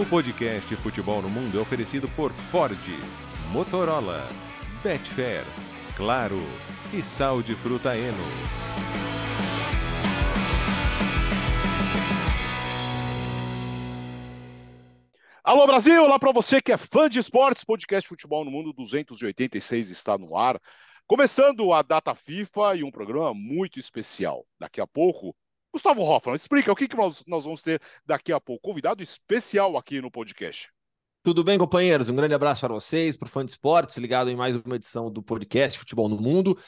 O podcast Futebol no Mundo é oferecido por Ford, Motorola, Betfair, Claro e Sal de Fruta Eno. Alô Brasil, olá para você que é fã de esportes, podcast Futebol no Mundo 286 está no ar. Começando a data FIFA e um programa muito especial. Daqui a pouco, Gustavo Hoffman, explica o que, que nós, nós vamos ter daqui a pouco. Convidado especial aqui no podcast. Tudo bem, companheiros? Um grande abraço para vocês, para o fã de esportes, ligado em mais uma edição do podcast Futebol no Mundo.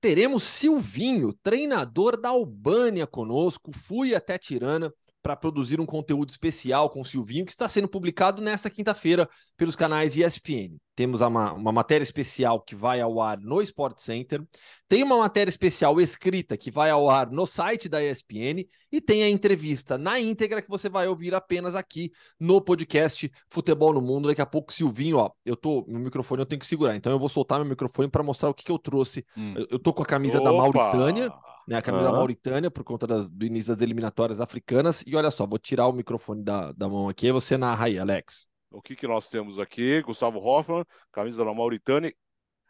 Teremos Silvinho, treinador da Albânia, conosco. Fui até Tirana para produzir um conteúdo especial com o Silvinho, que está sendo publicado nesta quinta-feira pelos canais ESPN. Temos uma, uma, matéria especial que vai ao ar no Sport Center, tem uma matéria especial escrita que vai ao ar no site da ESPN e tem a entrevista na íntegra que você vai ouvir apenas aqui no podcast Futebol no Mundo. Daqui a pouco, Silvinho, ó, eu tô, meu microfone eu tenho que segurar, então eu vou soltar meu microfone para mostrar o que, que eu trouxe. Hum. Eu, eu tô com a camisa Opa! da Mauritânia né? A camisa uhum. da Mauritânia, por conta das, do início das eliminatórias africanas. E olha só, vou tirar o microfone da, da mão aqui e você narra aí, Alex. O que, que nós temos aqui? Gustavo Hoffman, camisa da Mauritânia.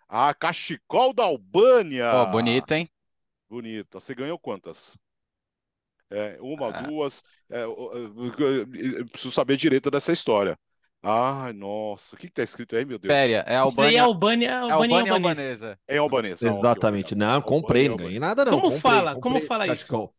Ah, cachecol da Albânia. Ó, oh, bonita, hein? Bonita. Você ganhou quantas? É, uma, ah. duas. É, eu, eu, eu, preciso saber direito dessa história. Ai, nossa, o que, que tá escrito aí, meu Deus? Péria, é Albânia. é Albânia, é Albânia, albanesa. É albanesa. Exatamente. Não, comprei, não ganhei nada não. Como comprei, fala? Comprei Como fala isso?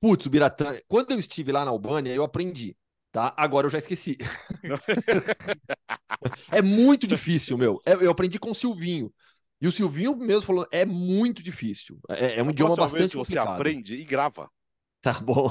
Putz, o Biratã, quando eu estive lá na Albânia, eu aprendi, tá? Agora eu já esqueci. é muito difícil, meu. É, eu aprendi com o Silvinho. E o Silvinho mesmo falou, é muito difícil. É, é um idioma bastante vez você aprende e grava. Tá bom.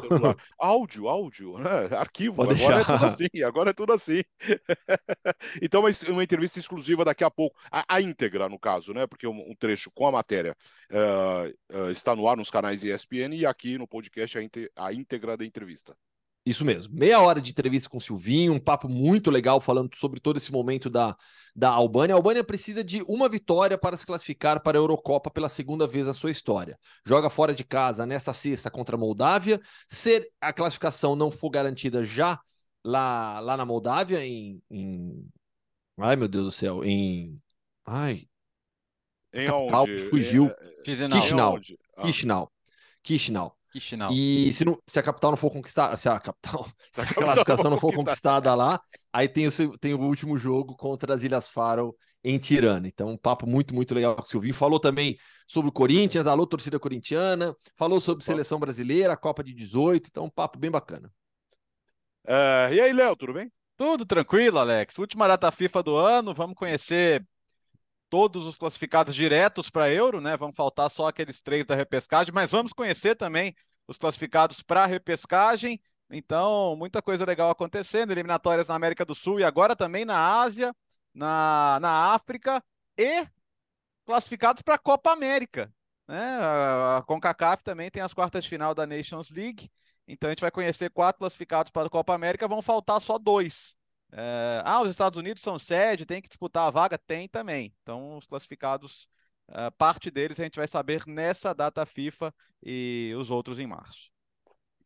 Áudio, áudio, né? Arquivo. Pode agora deixar. é tudo assim, agora é tudo assim. então, uma entrevista exclusiva daqui a pouco, a, a íntegra, no caso, né? Porque um, um trecho com a matéria uh, uh, está no ar nos canais ESPN e aqui no podcast a, a íntegra da entrevista. Isso mesmo. Meia hora de entrevista com o Silvinho, um papo muito legal falando sobre todo esse momento da, da Albânia. A Albânia precisa de uma vitória para se classificar para a Eurocopa pela segunda vez na sua história. Joga fora de casa nesta sexta contra a Moldávia. Se a classificação não for garantida já lá, lá na Moldávia, em, em. Ai, meu Deus do céu, em. Ai. Em capital, onde? Fugiu. É... Chisinau. Chisinau. Ah. Chisinau. Chisinau. E se, não, se a capital não for conquistada, se a capital, se a classificação não for conquistada lá, aí tem o, tem o último jogo contra as Ilhas Faro em Tirana. Então, um papo muito, muito legal com o Silvinho. Falou também sobre o Corinthians, alô, torcida corintiana, falou sobre seleção brasileira, a Copa de 18, então um papo bem bacana. Uh, e aí, Léo, tudo bem? Tudo tranquilo, Alex. Última data FIFA do ano, vamos conhecer todos os classificados diretos para Euro, né? Vão faltar só aqueles três da repescagem, mas vamos conhecer também os classificados para a repescagem. Então, muita coisa legal acontecendo, eliminatórias na América do Sul e agora também na Ásia, na, na África e classificados para a Copa América. Né? A CONCACAF também tem as quartas de final da Nations League. Então a gente vai conhecer quatro classificados para a Copa América, vão faltar só dois. É, ah, os Estados Unidos são sede, tem que disputar a vaga? Tem também. Então, os classificados, uh, parte deles a gente vai saber nessa data FIFA e os outros em março.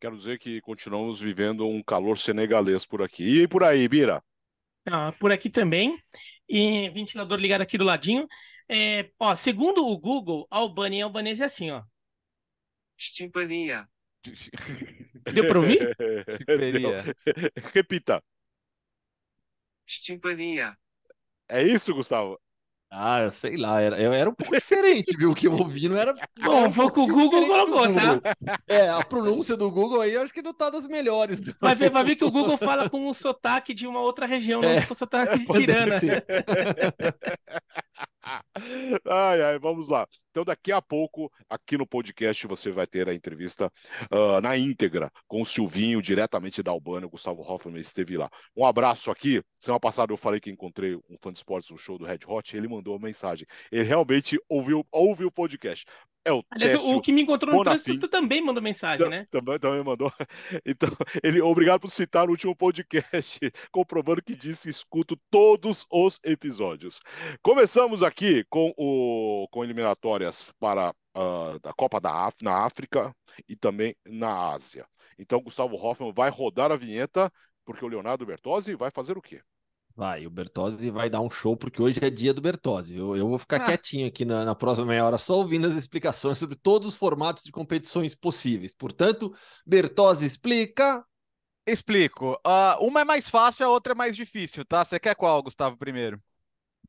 Quero dizer que continuamos vivendo um calor senegalês por aqui. E por aí, Bira? Ah, por aqui também. E ventilador ligado aqui do ladinho. É, ó, segundo o Google, Albânia e albanês é assim, ó. Chimpania. Deu para ouvir? Repita. Chimpania. É isso, Gustavo? Ah, eu sei lá, era, eu era um pouco diferente, viu? O que eu ouvi não era. Bom, foi o que o Google colocou, tá? É, a pronúncia do Google aí eu acho que não tá das melhores. Vai ver, vai ver que o Google fala com um sotaque de uma outra região, não é, com sotaque de Tirana. ai, ai, vamos lá. Então, daqui a pouco, aqui no podcast, você vai ter a entrevista uh, na íntegra com o Silvinho, diretamente da Albânia. O Gustavo Hoffman esteve lá. Um abraço aqui. Semana passada eu falei que encontrei um fã de esportes no show do Red Hot. Ele mandou uma mensagem. Ele realmente ouviu, ouviu o podcast. É o Aliás, Técio o que me encontrou no Bonafim. trânsito também mandou mensagem, né? Também, também mandou. Então, ele, obrigado por citar o último podcast, comprovando que disse que escuto todos os episódios. Começamos aqui com, o, com eliminatórias para uh, da Copa da na África e também na Ásia. Então, Gustavo Hoffman vai rodar a vinheta porque o Leonardo Bertozzi vai fazer o quê? Vai, o Bertozzi vai dar um show, porque hoje é dia do Bertozzi. Eu, eu vou ficar ah. quietinho aqui na, na, próxima meia hora, só ouvindo as explicações sobre todos os formatos de competições possíveis. Portanto, Bertozzi explica. Explico. Uh, uma é mais fácil, a outra é mais difícil, tá? Você quer qual, Gustavo, primeiro?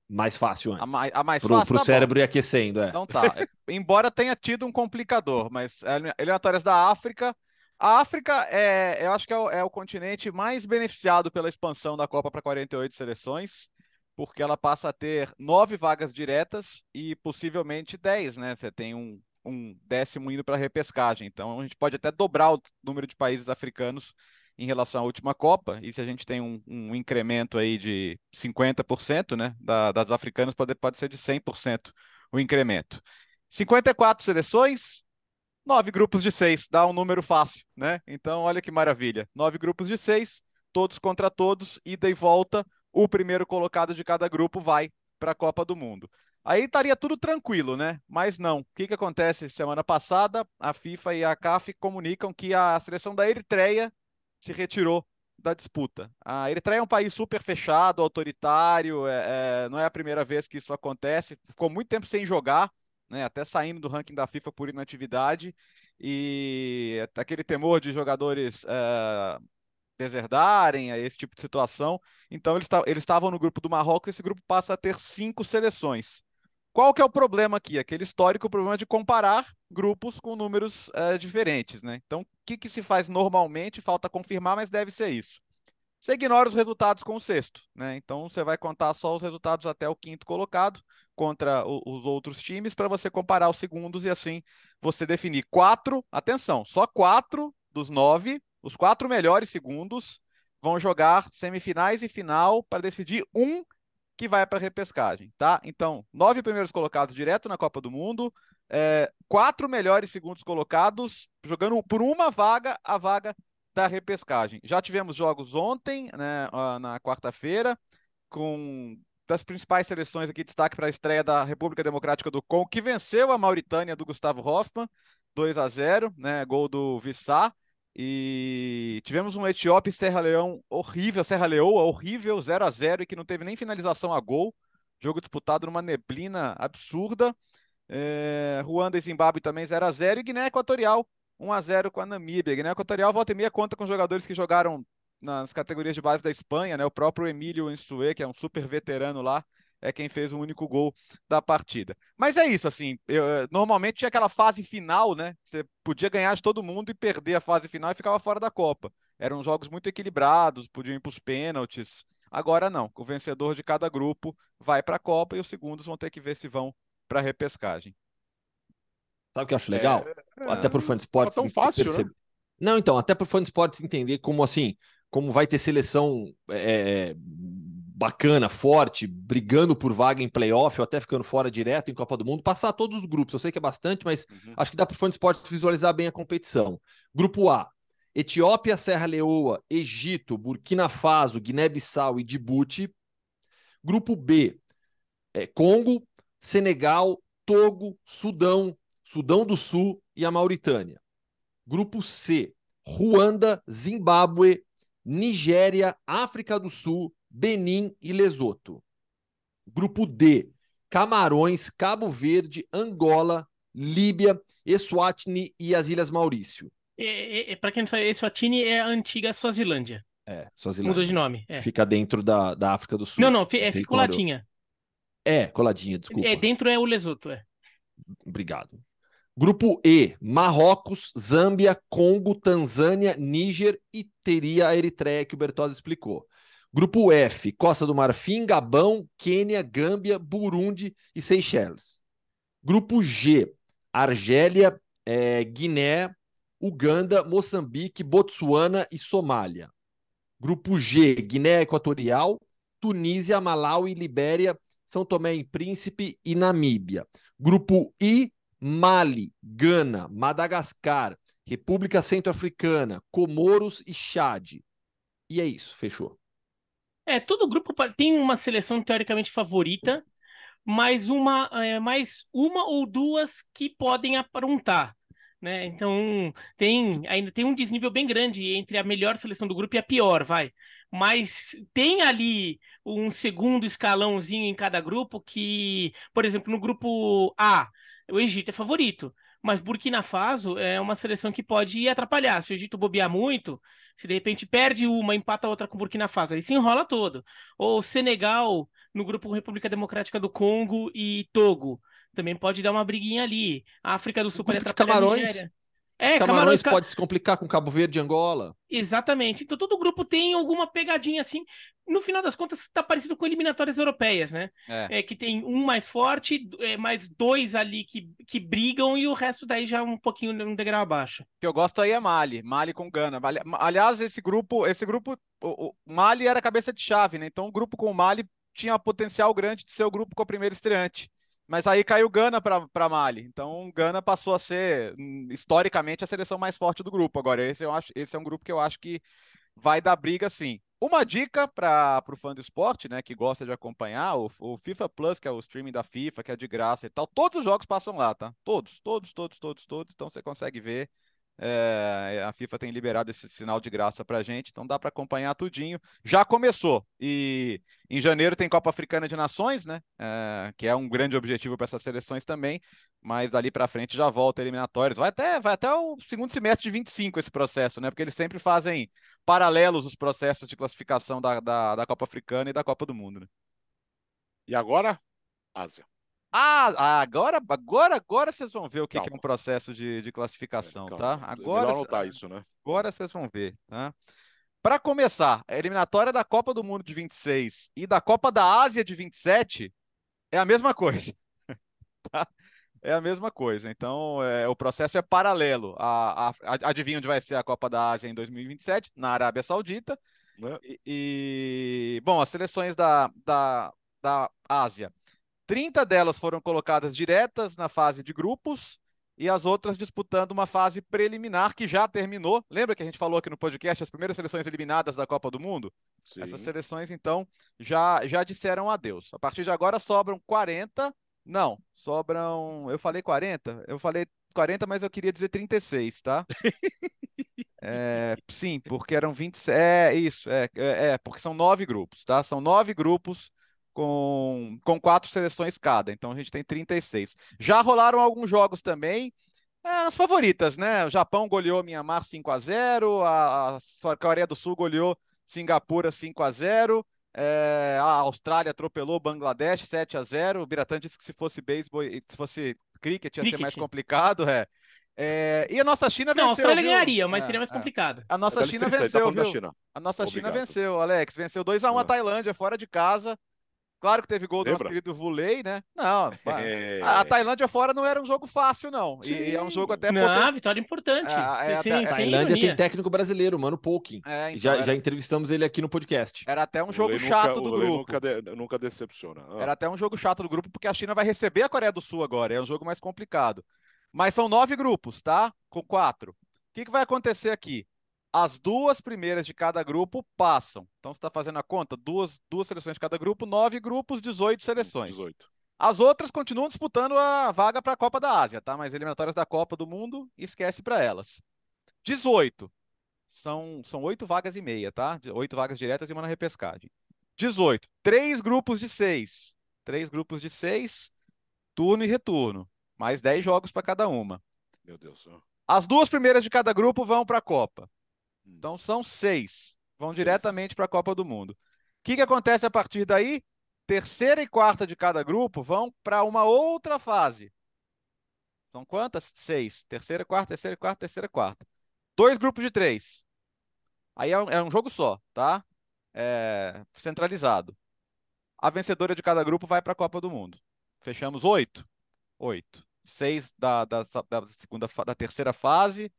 Mais fácil antes. A mais, a mais pro, fácil. Pro tá cérebro bom. ir aquecendo, é. Então tá. Embora tenha tido um complicador, mas eliminatórias da África a África, é, eu acho que é o, é o continente mais beneficiado pela expansão da Copa para 48 seleções, porque ela passa a ter nove vagas diretas e possivelmente dez, né? Você tem um, um décimo indo para repescagem. Então a gente pode até dobrar o número de países africanos em relação à última Copa. E se a gente tem um, um incremento aí de 50%, né? Da, das africanas, pode, pode ser de 100% o incremento. 54 seleções, Nove grupos de seis, dá um número fácil, né? Então, olha que maravilha. Nove grupos de seis, todos contra todos, ida e volta. O primeiro colocado de cada grupo vai para a Copa do Mundo. Aí estaria tudo tranquilo, né? Mas não. O que, que acontece? Semana passada, a FIFA e a CAF comunicam que a seleção da Eritreia se retirou da disputa. A Eritreia é um país super fechado, autoritário, é, é, não é a primeira vez que isso acontece. Ficou muito tempo sem jogar né, até saindo do ranking da FIFA por inatividade, e aquele temor de jogadores uh, deserdarem a esse tipo de situação. Então eles estavam no grupo do Marrocos, esse grupo passa a ter cinco seleções. Qual que é o problema aqui? Aquele histórico problema de comparar grupos com números uh, diferentes, né? Então, o que, que se faz normalmente? Falta confirmar, mas deve ser isso. Você ignora os resultados com o sexto, né? Então você vai contar só os resultados até o quinto colocado contra o, os outros times para você comparar os segundos e assim você definir quatro, atenção, só quatro dos nove, os quatro melhores segundos vão jogar semifinais e final para decidir um que vai para a repescagem, tá? Então, nove primeiros colocados direto na Copa do Mundo, é, quatro melhores segundos colocados jogando por uma vaga, a vaga da repescagem. Já tivemos jogos ontem, né, na quarta-feira, com das principais seleções aqui, destaque para a estreia da República Democrática do Congo, que venceu a Mauritânia do Gustavo Hoffmann, 2 a 0 né, gol do Vissá. E tivemos um Etiópia e Serra Leão horrível, Serra Leoa horrível, 0 a 0 e que não teve nem finalização a gol. Jogo disputado numa neblina absurda. É, Ruanda e Zimbábue também 0 a 0 e Guiné Equatorial 1 a 0 com a Namíbia. Guiné Equatorial volta e meia conta com jogadores que jogaram nas categorias de base da Espanha, né? O próprio Emílio Insue, que é um super veterano lá, é quem fez o único gol da partida. Mas é isso, assim, eu, normalmente tinha aquela fase final, né? Você podia ganhar de todo mundo e perder a fase final e ficava fora da Copa. Eram jogos muito equilibrados, podiam ir para os pênaltis. Agora não, o vencedor de cada grupo vai para a Copa e os segundos vão ter que ver se vão para a repescagem. Sabe o que eu acho legal? É, até pro fã de esportes. Tá tão fácil, né? perceber. Né? Não, então, até pro fã de esportes entender como assim, como vai ter seleção é, bacana, forte, brigando por vaga em playoff ou até ficando fora direto em Copa do Mundo, passar todos os grupos. Eu sei que é bastante, mas uhum. acho que dá pro fã de esportes visualizar bem a competição. Grupo A. Etiópia, Serra Leoa, Egito, Burkina Faso, Guiné-Bissau e Djibouti. Grupo B, é, Congo, Senegal, Togo, Sudão, Sudão do Sul e a Mauritânia. Grupo C: Ruanda, Zimbábue, Nigéria, África do Sul, Benin e Lesoto. Grupo D: Camarões, Cabo Verde, Angola, Líbia, Eswatini e as Ilhas Maurício. É, é, é Para quem não sabe, Eswatini é a antiga Suazilândia. É, Suazilândia. Mudou de nome. É. Fica dentro da, da África do Sul. Não, não, é, fica coladinha. É, coladinha, desculpa. É, dentro é o Lesoto, é. Obrigado. Grupo E: Marrocos, Zâmbia, Congo, Tanzânia, Níger e teria a Eritreia que o Bertozzi explicou. Grupo F: Costa do Marfim, Gabão, Quênia, Gâmbia, Burundi e Seychelles. Grupo G: Argélia, é, Guiné, Uganda, Moçambique, Botsuana e Somália. Grupo G: Guiné Equatorial, Tunísia, Malau e Libéria, São Tomé e Príncipe e Namíbia. Grupo I: Mali, Gana, Madagascar, República Centro-Africana, Comoros e Chad. E é isso, fechou. É, todo grupo tem uma seleção teoricamente favorita, mas uma, é, mais uma ou duas que podem aprontar. né? Então tem ainda tem um desnível bem grande entre a melhor seleção do grupo e a pior, vai. Mas tem ali um segundo escalãozinho em cada grupo que, por exemplo, no grupo A, o Egito é favorito, mas Burkina Faso é uma seleção que pode atrapalhar. Se o Egito bobear muito, se de repente perde uma, empata outra com Burkina Faso, aí se enrola todo. Ou Senegal no grupo República Democrática do Congo e Togo também pode dar uma briguinha ali. A África do Sul pode atrapalhar Camarões. a Nigéria. É, Camarões, Camarões pode se complicar com Cabo Verde e Angola. Exatamente. Então todo grupo tem alguma pegadinha assim. No final das contas, está parecido com eliminatórias europeias, né? É. é. que tem um mais forte, é, mais dois ali que, que brigam e o resto daí já um pouquinho um degrau abaixo. O que eu gosto aí é Mali, Mali com Gana. Aliás, esse grupo, esse grupo, o, o Mali era cabeça de chave, né? Então o grupo com o Mali tinha potencial grande de ser o grupo com o primeiro estreante. Mas aí caiu Gana para Mali. Então, Gana passou a ser, hum, historicamente, a seleção mais forte do grupo. Agora, esse, eu acho, esse é um grupo que eu acho que vai dar briga, sim. Uma dica para o fã do esporte, né, que gosta de acompanhar, o, o, FIFA Plus, que é o streaming da FIFA, que é de graça e tal, todos os jogos passam lá, tá? Todos, todos, todos, todos, todos. Então, você consegue ver é, a FIFA tem liberado esse sinal de graça para gente, então dá para acompanhar tudinho. Já começou e em janeiro tem Copa Africana de Nações, né? É, que é um grande objetivo para essas seleções também, mas dali para frente já volta eliminatórios. Vai até, vai até o segundo semestre de 25 esse processo, né? Porque eles sempre fazem paralelos os processos de classificação da, da, da Copa Africana e da Copa do Mundo. Né? E agora, Ásia. Ah, agora, agora, agora vocês vão ver o que, que é um processo de, de classificação, é, tá? Agora, Melhor notar isso, né? Agora vocês vão ver, tá? Para começar, a eliminatória da Copa do Mundo de 26 e da Copa da Ásia de 27 é a mesma coisa. tá? É a mesma coisa. Então, é, o processo é paralelo. A, a, adivinha onde vai ser a Copa da Ásia em 2027? Na Arábia Saudita. É. E, e, bom, as seleções da, da, da Ásia 30 delas foram colocadas diretas na fase de grupos e as outras disputando uma fase preliminar que já terminou. Lembra que a gente falou aqui no podcast as primeiras seleções eliminadas da Copa do Mundo? Sim. Essas seleções, então, já, já disseram adeus. A partir de agora sobram 40. Não, sobram. Eu falei 40? Eu falei 40, mas eu queria dizer 36, tá? É, sim, porque eram 20. É isso, é, é, é, porque são nove grupos, tá? São nove grupos com, com quatro seleções cada. Então a gente tem 36. Já rolaram alguns jogos também. É, as favoritas, né? O Japão goleou Mianmar 5 a 0 a, a Coreia do Sul goleou Singapura 5 a 0 é, a Austrália atropelou Bangladesh 7 a 0 O Biratan disse que se fosse beisebol, se fosse cricket ia cricket. ser mais complicado, é. É, e a nossa China venceu. Não, a Austrália viu? ganharia, mas é, seria mais é. complicado. A nossa China venceu, viu? China. A nossa Obrigado. China venceu, Alex. Venceu 2x1 a, a Tailândia, fora de casa. Claro que teve gol do nosso querido Vulei, né? Não, é... a, Tailândia fora não era um jogo fácil, não. Sim. E é um jogo até. Não, poten... vitória importante. É, é, sim, a Tailândia tem técnico brasileiro, mano, Pouquinho. É, então já, era... já entrevistamos ele aqui no podcast. Era até um jogo chato nunca, do grupo. Nunca, de, nunca decepciona. Ah. Era até um jogo chato do grupo, porque a China vai receber a Coreia do Sul agora. É um jogo mais complicado. Mas são nove grupos, tá? Com quatro. O que, que vai acontecer aqui? As duas primeiras de cada grupo passam. Então você está fazendo a conta, duas, duas seleções de cada grupo, nove grupos, 18 seleções. 18. As outras continuam disputando a vaga para a Copa da Ásia, tá? Mas eliminatórias da Copa do Mundo, esquece para elas. 18. São, são oito vagas e meia, tá? Oito vagas diretas e uma na repescagem. 18. Três grupos de seis. Três grupos de seis, turno e retorno. Mais dez jogos para cada uma. Meu Deus. As duas primeiras de cada grupo vão para a Copa. Então são seis. Vão seis. diretamente para a Copa do Mundo. O que, que acontece a partir daí? Terceira e quarta de cada grupo vão para uma outra fase. São quantas? Seis. Terceira, quarta, terceira, quarta, terceira, quarta. Dois grupos de três. Aí é um, é um jogo só, tá? É, centralizado. A vencedora de cada grupo vai para a Copa do Mundo. Fechamos oito? Oito. Seis da, da, da, segunda, da terceira fase,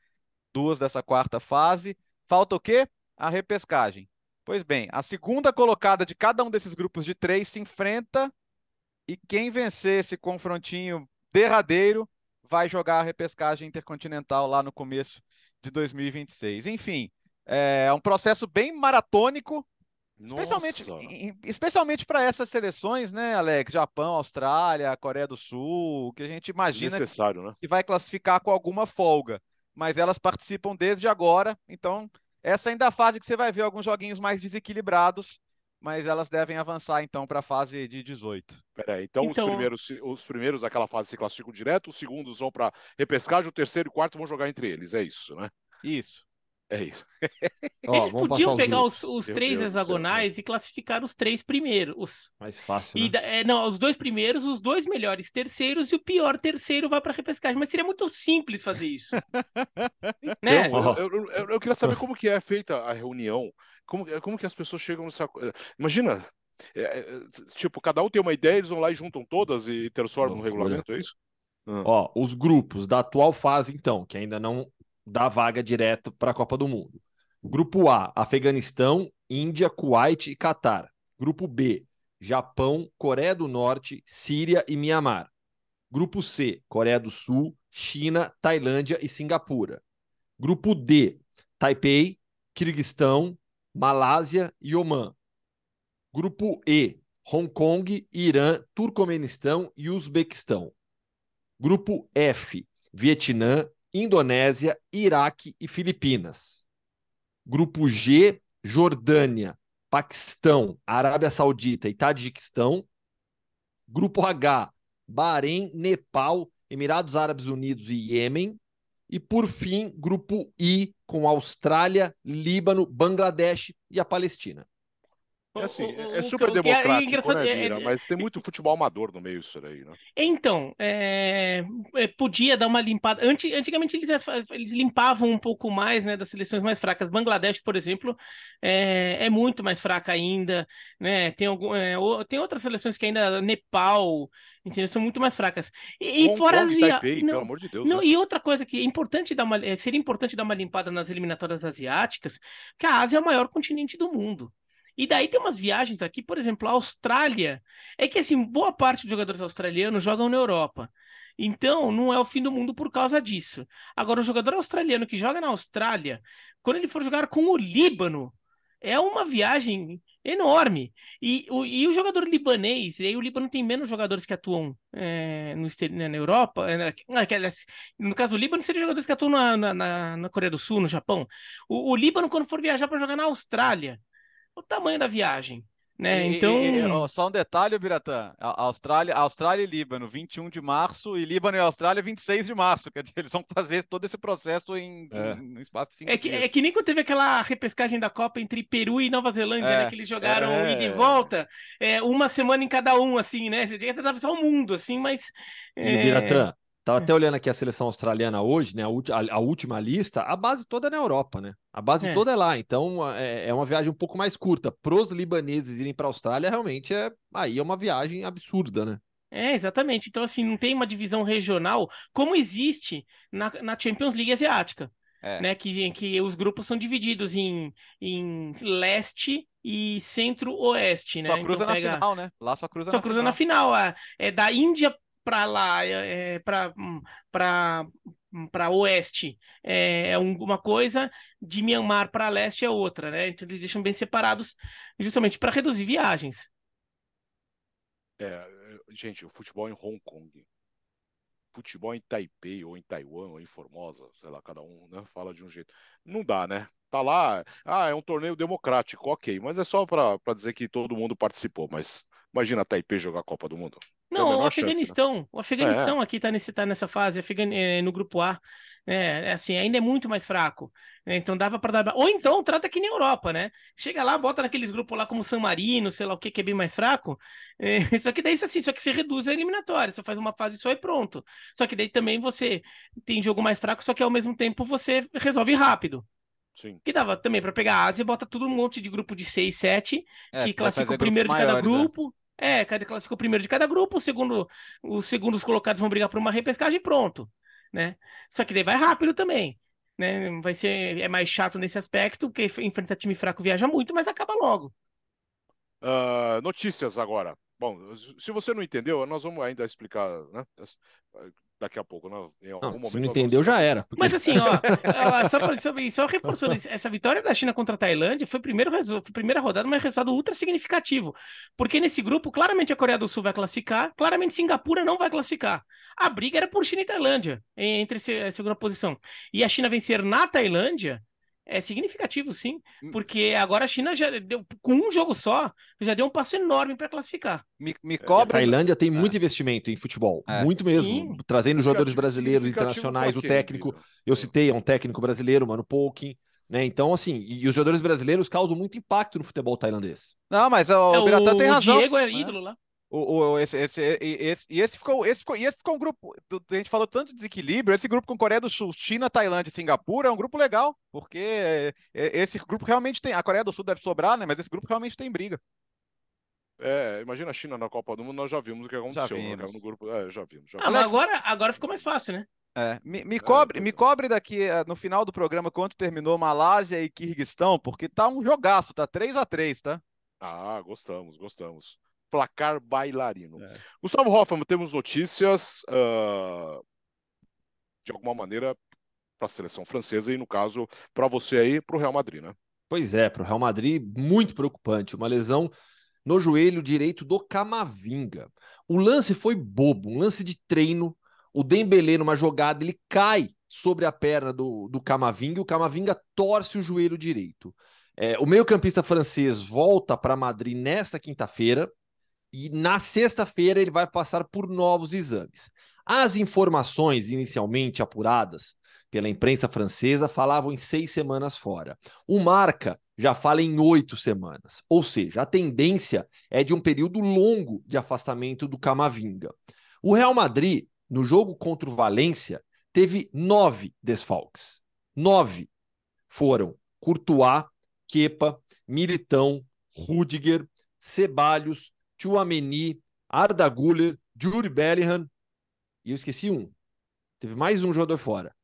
duas dessa quarta fase, Falta o quê? A repescagem. Pois bem, a segunda colocada de cada um desses grupos de três se enfrenta e quem vencer esse confrontinho derradeiro vai jogar a repescagem intercontinental lá no começo de 2026. Enfim, é um processo bem maratônico Especialmente, Nossa. especialmente para essas seleções, né, Alex? Japão, Austrália, Coreia do Sul, que a gente imagina Desnecessário, né? que vai classificar com alguma folga, mas elas participam desde agora, então essa ainda é a fase que você vai ver alguns joguinhos mais desequilibrados, mas elas devem avançar então para a fase de 18. Peraí, então, Então- Os, primeiros, se- os primeiros daquela fase se classificam direto, os segundos vão para repescagem, o terceiro e o quarto vão jogar entre eles. É isso, né? Isso. É isso. Ó, Eles vamos podiam pegar os, os três Deus do céu, hexagonais e classificar os três primeiros. Os, Mais fácil, e né? é, não, os dois primeiros, os dois melhores terceiros e o pior terceiro vai para repescagem. Mas seria muito simples fazer isso. né? Então, eu, eu- eu- eu queria saber como que é feita a reunião, como, como que as pessoas chegam nessa... Imagina, é, é, tipo, cada um tem uma ideia, eles vão lá e juntam todas e transformam no regulamento, é isso? Ó, os grupos da atual fase, então, que ainda não dá vaga direto para a Copa do Mundo. Grupo A, Afeganistão, Índia, Kuwait e Catar. Grupo B, Japão, Coreia do Norte, Síria e Mianmar. Grupo C, Coreia do Sul, China, Tailândia e Singapura. Grupo D, Taipei, Quirguistão, Malásia e Omã. Grupo E, Hong Kong, Irã, Turcomenistão e Uzbequistão. Grupo F, Vietnã, Indonésia, Iraque e Filipinas. Grupo G, Jordânia, Paquistão, Arábia Saudita e Tajiquistão. Grupo H, Bahrein, Nepal, Emirados Árabes Unidos e Iêmen. E por fim, grupo I, com Austrália, Líbano, Bangladesh e a Palestina. É assim, O- é, é super o é democrático, né, é- Bira? é- Mas tem muito futebol amador no meio isso daí, né? Então, é, é, podia dar uma limpada. Anti- antigamente eles, eles limpavam um pouco mais, né, das seleções mais fracas. Bangladesh, por exemplo, é, é muito mais fraca ainda, né? Tem, algum, tem outras seleções que ainda, Nepal, entendeu? São muito mais fracas. E, Hong fora Kong, Taipei, não, pelo amor de Deus. não, né? e outra coisa que é importante dar uma, seria importante dar uma limpada nas eliminatórias asiáticas, porque a Ásia é o maior continente do mundo. E daí tem umas viagens aqui, por exemplo, a Austrália. É que assim, boa parte dos jogadores australianos jogam na Europa. Então, não é o fim do mundo por causa disso. Agora, o jogador australiano que joga na Austrália, quando ele for jogar com o Líbano, é uma viagem enorme. E o, e o jogador libanês, e aí o Líbano tem menos jogadores que atuam é, no, na Europa. é, no caso do Líbano, seriam jogadores que atuam na, na- na Coreia do Sul, no Japão. O, o Líbano, quando for viajar para jogar na Austrália, o tamanho da viagem. Né? E- e- então. e- ó, só um detalhe, Biratã. A- Austrália, Austrália e Líbano, 21 de março, e Líbano e Austrália, 26 de março. Quer dizer, eles vão fazer todo esse processo em, É. em- em espaço de cinco É que, dias. é que nem quando teve aquela repescagem da Copa entre Peru e Nova Zelândia, É, né? Que eles jogaram é. ida e volta, é, uma semana em cada um, assim, né? Você tinha que atravessar o mundo, assim, mas. E é, Biratã, tava até olhando aqui a seleção australiana hoje, né? A, a- última lista, a base toda é na Europa, né? A base É. toda é lá. Então é, é uma viagem um pouco mais curta. Pros libaneses irem para a Austrália, realmente é aí é uma viagem absurda, né? É, exatamente. Então, assim, não tem uma divisão regional como existe na, na Champions League Asiática. É. Né, que, que os grupos são divididos em, em leste e centro-oeste, né? Só cruza Então na pega- final, né? Lá só cruza Só na cruza final. na final. É, é da Índia para lá, é, é, para para para oeste é um- uma coisa, de Myanmar para leste é outra, né? Então eles deixam bem separados, justamente para reduzir viagens. É, gente, o futebol em Hong Kong, futebol em Taipei, ou em Taiwan, ou em Formosa, sei lá, cada um né, fala de um jeito. Não dá, né? Tá lá, ah, é um torneio democrático, ok, mas é só pra dizer que todo mundo participou. Mas imagina Taipei jogar a Copa do Mundo. A Não, o menor chance, né? Afeganistão, o Afeganistão aqui tá, nesse, tá nessa fase, Afegan- é, no grupo A, né? É assim, ainda é muito mais fraco. né? Então dava para dar. Ou então trata que nem Europa, né? Chega lá, bota naqueles grupos lá como San Marino, sei lá o que, que é bem mais fraco. É, só que daí assim, só que você reduz a eliminatória, você faz uma fase só e pronto. Só que daí também você tem jogo mais fraco, só que ao mesmo tempo você resolve rápido. Sim. Que dava também para pegar a Ásia, bota tudo um monte de grupo de 6, 7, É, que classifica o primeiro de cada maiores, né? grupo. É, cada classifica o primeiro de cada grupo, o segundo, os segundos colocados vão brigar por uma repescagem e pronto, né? Só que daí vai rápido também, né? Vai ser é mais chato nesse aspecto, porque enfrentar time fraco viaja muito, mas acaba logo. Ah, notícias agora. Bom, se você não entendeu, nós vamos ainda explicar, né? Daqui a pouco, né? Em algum Não, momento se não entendeu, já era. porque- Mas assim, ó, só, pra- só, só reforçando, isso, essa vitória da China contra a Tailândia foi, primeiro, foi a primeira rodada, mas resultado ultra significativo. Porque nesse grupo, claramente a Coreia do Sul vai classificar, claramente Singapura não vai classificar. A briga era por China e Tailândia, entre a segunda posição. E a China vencer na Tailândia é significativo, sim, Hum. porque agora a China já deu, com um jogo só, já deu um passo enorme para classificar. Me, me A cobra. Tailândia tem muito investimento em futebol, É. muito mesmo, Sim. trazendo jogadores brasileiros, internacionais, o técnico. Eu citei, é um técnico brasileiro, Mano Polkin, né? Então, assim, e, os jogadores brasileiros causam muito impacto no futebol tailandês. Não, mas ó, É, o Biratã tem razão. Diego é né? ídolo lá. O, o- esse, esse, e, esse, e esse ficou, esse ficou, e esse ficou um grupo. A gente falou tanto de desequilíbrio. Esse grupo com Coreia do Sul, China, Tailândia e Singapura é um grupo legal, porque é, é, esse grupo realmente tem. A Coreia do Sul deve sobrar, né? Mas esse grupo realmente tem briga. É, imagina a China na Copa do Mundo, nós já vimos o que aconteceu. né? vimos. No grupo, é, já vimos. Já Ah, mas agora, agora ficou mais fácil, né? É, me, me cobre, pois me é. cobre daqui no final do programa quanto terminou Malásia e Quirguistão, porque tá um jogaço, tá 3 a 3 tá? Ah, gostamos, gostamos. Placar bailarino. É. Gustavo Hoffman, temos notícias ah, de alguma maneira para a seleção francesa e, no caso, para você aí, para o Real Madrid, né? Pois é, para o Real Madrid, muito preocupante. Uma lesão no joelho direito do Camavinga. O lance foi bobo, um lance de treino. O Dembélé, numa jogada, ele cai sobre a perna do, do Camavinga e o Camavinga torce o joelho direito. É, o meio-campista francês volta para Madrid nesta quinta-feira e na sexta-feira ele vai passar por novos exames. As informações inicialmente apuradas pela imprensa francesa falavam em seis semanas fora. O Marca já fala em oito semanas. Ou seja, a tendência é de um período longo de afastamento do Camavinga. O Real Madrid, no jogo contra o Valência, teve nove desfalques. Nove foram Courtois, Kepa, Militão, Rudiger, Ceballos, Tchouameni, Arda Güler, Jude Bellingham e eu esqueci um. Teve mais um jogador fora.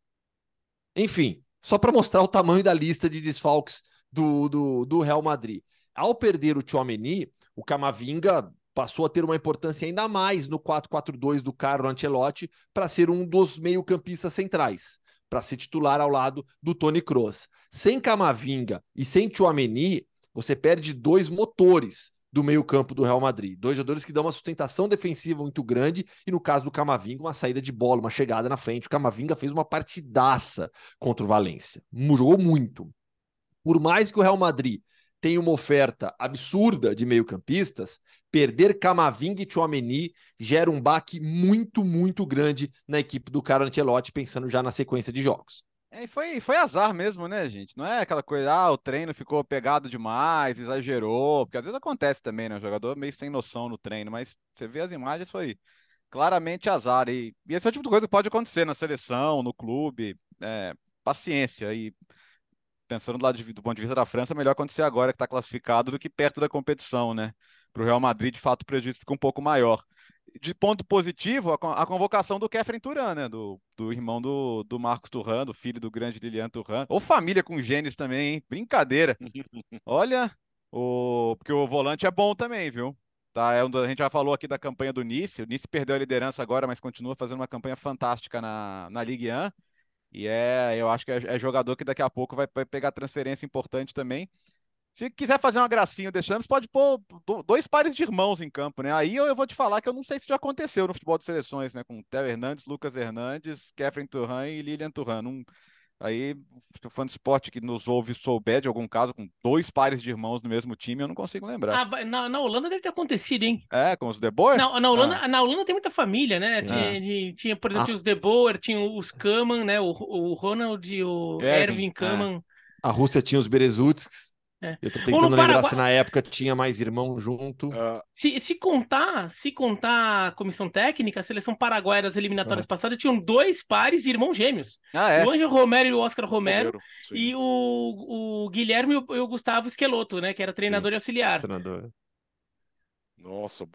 Enfim, só para mostrar o tamanho da lista de desfalques do, do, do Real Madrid. Ao perder o Tchouameni, o Camavinga passou a ter uma importância ainda mais no 4-4-2 do Carlo Ancelotti para ser um dos meio-campistas centrais, para ser titular ao lado do Toni Kroos. Sem Camavinga e sem Tchouameni, você perde dois motores do meio-campo do Real Madrid. Dois jogadores que dão uma sustentação defensiva muito grande e, no caso do Camavinga, uma saída de bola, uma chegada na frente. O Camavinga fez uma partidaça contra o Valência. Jogou muito. Por mais que o Real Madrid tenha uma oferta absurda de meio-campistas, perder Camavinga e Chouameni gera um baque muito, muito grande na equipe do Carlo Ancelotti, pensando já na sequência de jogos. É, foi, foi azar mesmo, né, gente? Não é aquela coisa, ah, o treino ficou pegado demais, exagerou, porque às vezes acontece também, né? O jogador meio sem noção no treino, mas você vê as imagens, foi claramente azar. E, e esse é o tipo de coisa que pode acontecer na seleção, no clube. É, paciência. E pensando do, lado de, do ponto de vista da França, é melhor acontecer agora que está classificado do que perto da competição, né? Para o Real Madrid, de fato, o prejuízo fica um pouco maior de ponto positivo, a, convocação do Kefren Turan, né? Do, do irmão do, do Marcos Turan, do filho do grande Lilian Turan. Ou família com genes também, hein? Brincadeira. Olha, o... porque o volante é bom também, viu? Tá, é um, a gente já falou aqui da campanha do Nice. O Nice perdeu a liderança agora, mas continua fazendo uma campanha fantástica na, na Ligue 1. E é, eu acho que é, é jogador que daqui a pouco vai, vai pegar transferência importante também. Se quiser fazer uma gracinha, deixamos, pode pôr dois pares de irmãos em campo, né? Aí eu, eu, vou te falar que eu não sei se já aconteceu no futebol de seleções, né? Com Theo Hernandes, Lucas Hernandes, Kefren Turan e Lilian Turan. Não... Aí, o fã de esporte que nos ouve souber de algum caso com dois pares de irmãos no mesmo time, eu não consigo lembrar. Ah, na, na, Holanda deve ter acontecido, hein? É, com os De Boer? Na, na, Holanda, ah. na Holanda tem muita família, né? Tinha, de, tinha por exemplo, ah. os De Boer, tinha os Kaman, né? O, o Ronald e o Erwin, Erwin Kaman. É. A Rússia tinha os Berezuts, é. Eu tô tentando lembrar Paraguai... se na época tinha mais irmão junto. Uh... Se, se contar, se contar a comissão técnica, a seleção paraguaia das eliminatórias passadas tinham dois pares de irmãos gêmeos. Ah, é? O Ângelo Romero e o Oscar Romero. Romero, e o, o Guilherme e o, Gustavo Esqueloto, né? Que era treinador sim. e auxiliar. Treinador. Nossa,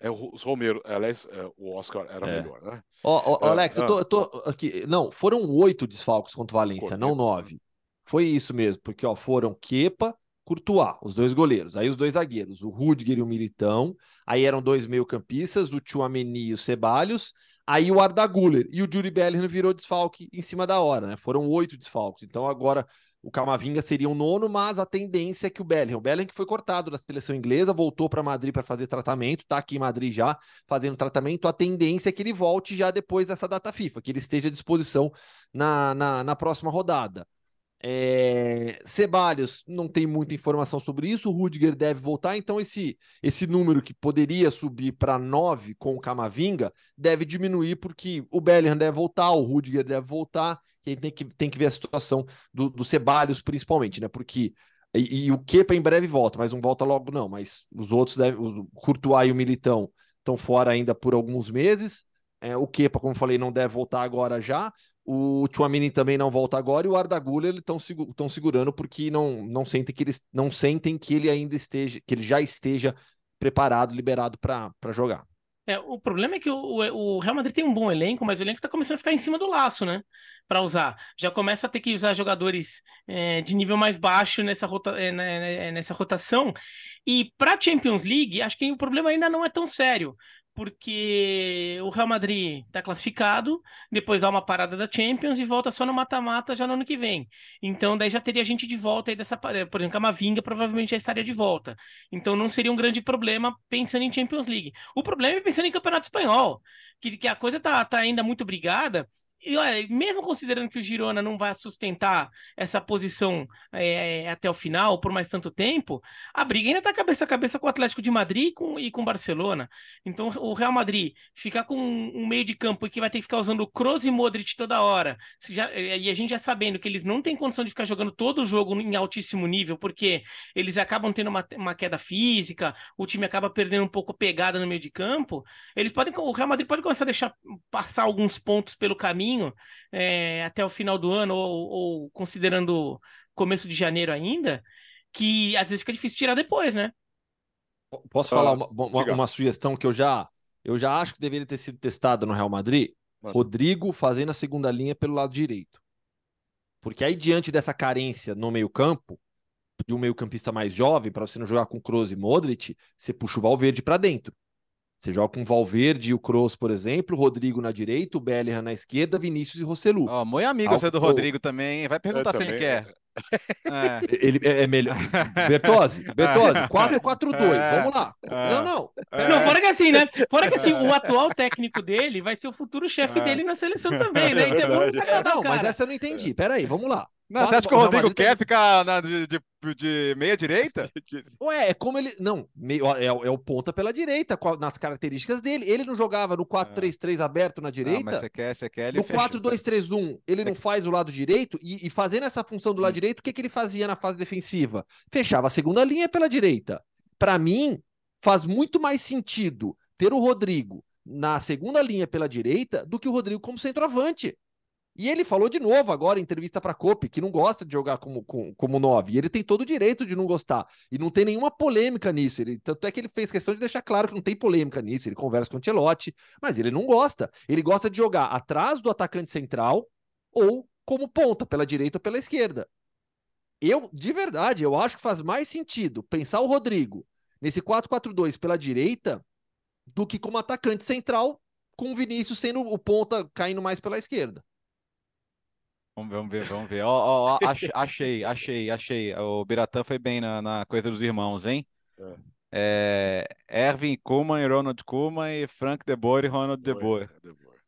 é os Romero, aliás, é, o Oscar era é. melhor, né? Ó, ó, Alex, eu tô, eu tô aqui. Não, foram oito desfalques contra o Valência, não nove. Foi isso mesmo, porque ó, foram Kepa, Courtois, os dois goleiros. Aí os dois zagueiros, o Rudiger e o Militão. Aí eram dois meio-campistas, o Tchouameni e o Ceballos. Aí o Arda Guller e o Juri Bellingham virou desfalque em cima da hora, né? Foram oito desfalques. Então agora o Camavinga seria o nono, mas a tendência é que o Bellingham, o Bellingham que foi cortado da seleção inglesa, voltou para Madrid para fazer tratamento, tá aqui em Madrid já fazendo tratamento, a tendência é que ele volte já depois dessa data FIFA, que ele esteja à disposição na, na, na próxima rodada. É... Ceballos não tem muita informação sobre isso. O Rudiger deve voltar, então esse, esse número que poderia subir para 9 com o Camavinga deve diminuir, porque o Bellingham deve voltar, o Rudiger deve voltar, e tem que, tem que ver a situação do, do Ceballos, principalmente, né? Porque. E, e o Kepa em breve volta, mas não volta logo, não. Mas os outros devem. O Courtois e o Militão estão fora ainda por alguns meses. É, o Kepa, como falei, não deve voltar agora já. O Chouamini também não volta agora e o Arda Güler estão segurando segurando porque não, não sentem que eles não sentem que ele ainda esteja, que ele já esteja preparado, liberado para jogar. É, o problema é que o, o, Real Madrid tem um bom elenco, mas o elenco está começando a ficar em cima do laço, né? Para usar. Já começa a ter que usar jogadores é, de nível mais baixo nessa, rota, é, né, né, nessa rotação. E para a Champions League, acho que o problema ainda não é tão sério porque o Real Madrid está classificado, depois dá uma parada da Champions e volta só no mata-mata já no ano que vem. Então, daí já teria gente de volta aí dessa, por exemplo, a Mavinga provavelmente já estaria de volta. Então, não seria um grande problema pensando em Champions League. O problema é pensando em Campeonato Espanhol, que, que a coisa tá, tá ainda muito brigada e olha, mesmo considerando que o Girona não vai sustentar essa posição é, até o final, por mais tanto tempo, a briga ainda está cabeça a cabeça com o Atlético de Madrid e com, e com o Barcelona. Então, o Real Madrid ficar com um meio de campo que vai ter que ficar usando o Kroos e Modric toda hora, já, e a gente já sabendo que eles não têm condição de ficar jogando todo o jogo em altíssimo nível, porque eles acabam tendo uma, uma queda física, o time acaba perdendo um pouco pegada no meio de campo, eles podem, o Real Madrid pode começar a deixar passar alguns pontos pelo caminho caminho é, até o final do ano, ou, ou considerando começo de janeiro ainda, que às vezes fica difícil tirar depois, né? Posso falar uma, uma, uma, sugestão que eu já, eu já acho que deveria ter sido testada no Real Madrid? Mano. Rodrigo fazendo a segunda linha pelo lado direito. Porque aí, diante dessa carência no meio-campo, de um meio-campista mais jovem, para você não jogar com Kroos e Modric, você puxa o Valverde para dentro. Você joga com Valverde e o Kroos, por exemplo, Rodrigo na direita, o Bellingham na esquerda, Vinícius e Rossellu. Ó, oh, muito amigo você do Rodrigo também, vai perguntar se ele quer. É. Ele é, é melhor. Bertozzi, Bertozzi, 4-4-2, é. vamos lá. É. Não, não. É. Não, fora que assim, né? Fora que assim, o atual técnico dele vai ser o futuro chefe é. dele na seleção também, né? Então vamos sacar Não, mas essa eu não entendi. Peraí, vamos lá. Não, você acha que o Rodrigo quer ficar na, de, de, de, meia direita? Ué, é como ele. Não, meio, é, é, o ponta pela direita, nas características dele. Ele não jogava no 4-3-3 aberto na direita. Não, mas você quer, você quer. no 4-2-3-1, ele não faz o lado direito. E, e fazendo essa função do lado hum. direito, o que, que ele fazia na fase defensiva? Fechava a segunda linha pela direita. Para mim, faz muito mais sentido ter o Rodrigo na segunda linha pela direita do que o Rodrigo como centroavante. E ele falou de novo agora em entrevista para a Cope que não gosta de jogar como, como, como nove. E ele tem todo o direito de não gostar. E não tem nenhuma polêmica nisso. Ele, tanto é que ele fez questão de deixar claro que não tem polêmica nisso. Ele conversa com o Ancelotti, mas ele não gosta. Ele gosta de jogar atrás do atacante central ou como ponta, pela direita ou pela esquerda. Eu, de verdade, eu acho que faz mais sentido pensar o Rodrigo nesse 4-4-2 pela direita do que como atacante central, com o Vinícius sendo o ponta caindo mais pela esquerda. Vamos ver, vamos ver, vamos ver. Ó, ó, ó achei, achei, achei. O Biratã foi bem na, na coisa dos irmãos, hein? É. É, Erwin Koeman e Ronald Koeman e Frank De Boer e Ronald De Boer.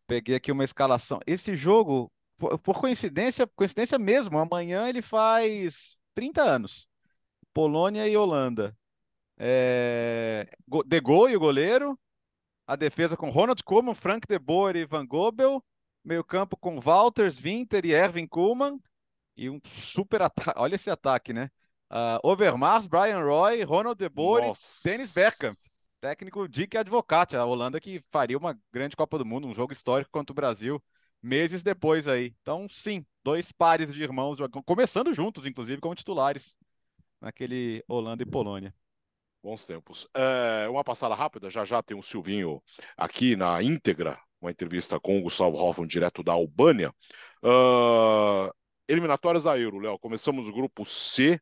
Peguei aqui uma escalação. Esse jogo, por, por coincidência, coincidência mesmo, amanhã ele faz 30 anos. Polônia e Holanda. É, De Gaulle, o goleiro. A defesa com Ronald Koeman, Frank De Boer e Van Gobel. Meio campo com Walters, Winter e Erwin Koeman. E um super ataque. Olha esse ataque, né? Uh, Overmars, Brian Roy, Ronald De Boer e Dennis Bergkamp. Técnico Dick Advocati, a Holanda que faria uma grande Copa do Mundo, um jogo histórico contra o Brasil, meses depois aí. Então, sim, dois pares de irmãos começando juntos, inclusive, como titulares naquele Holanda e Polônia. Bons tempos. É, uma passada rápida, já já tem um Silvinho aqui na íntegra uma entrevista com o Gustavo Hoffman, direto da Albânia. Uh, eliminatórias da Euro, Léo. Começamos o grupo C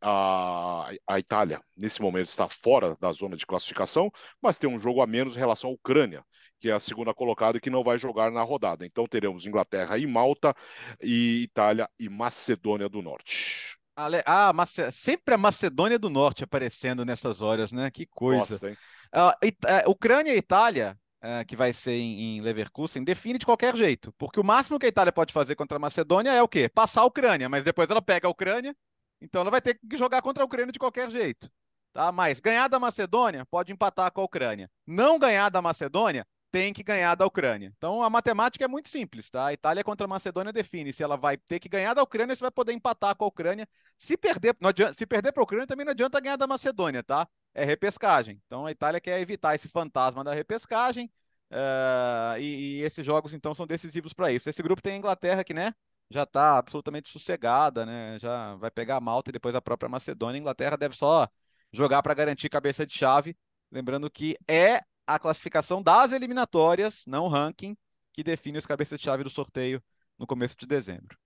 A, a Itália, nesse momento, está fora da zona de classificação, mas tem um jogo a menos em relação à Ucrânia, que é a segunda colocada e que não vai jogar na rodada. Então teremos Inglaterra e Malta, e Itália e Macedônia do Norte. Ah, Mace... sempre a Macedônia do Norte aparecendo nessas horas, né? Que coisa. Nossa, uh, Ucrânia e Itália, uh, que vai ser em, em, Leverkusen, define de qualquer jeito. Porque o máximo que a Itália pode fazer contra a Macedônia é o quê? Passar a Ucrânia, mas depois ela pega a Ucrânia, então ela vai ter que jogar contra a Ucrânia de qualquer jeito. Tá? Mas ganhar da Macedônia pode empatar com a Ucrânia. Não ganhar da Macedônia tem que ganhar da Ucrânia. Então a matemática é muito simples, tá? A Itália contra a Macedônia define se ela vai ter que ganhar da Ucrânia, se vai poder empatar com a Ucrânia. Se perder, adianta, se perder para a Ucrânia também não adianta ganhar da Macedônia, tá? É repescagem. Então a Itália quer evitar esse fantasma da repescagem. Uh, e, e, esses jogos então são decisivos para isso. Esse grupo tem a Inglaterra que, né, já está absolutamente sossegada, né? Já vai pegar a Malta e depois a própria Macedônia. A Inglaterra deve só jogar para garantir cabeça de chave, lembrando que é a classificação das eliminatórias, não o ranking, que define os cabeças de chave do sorteio no começo de dezembro.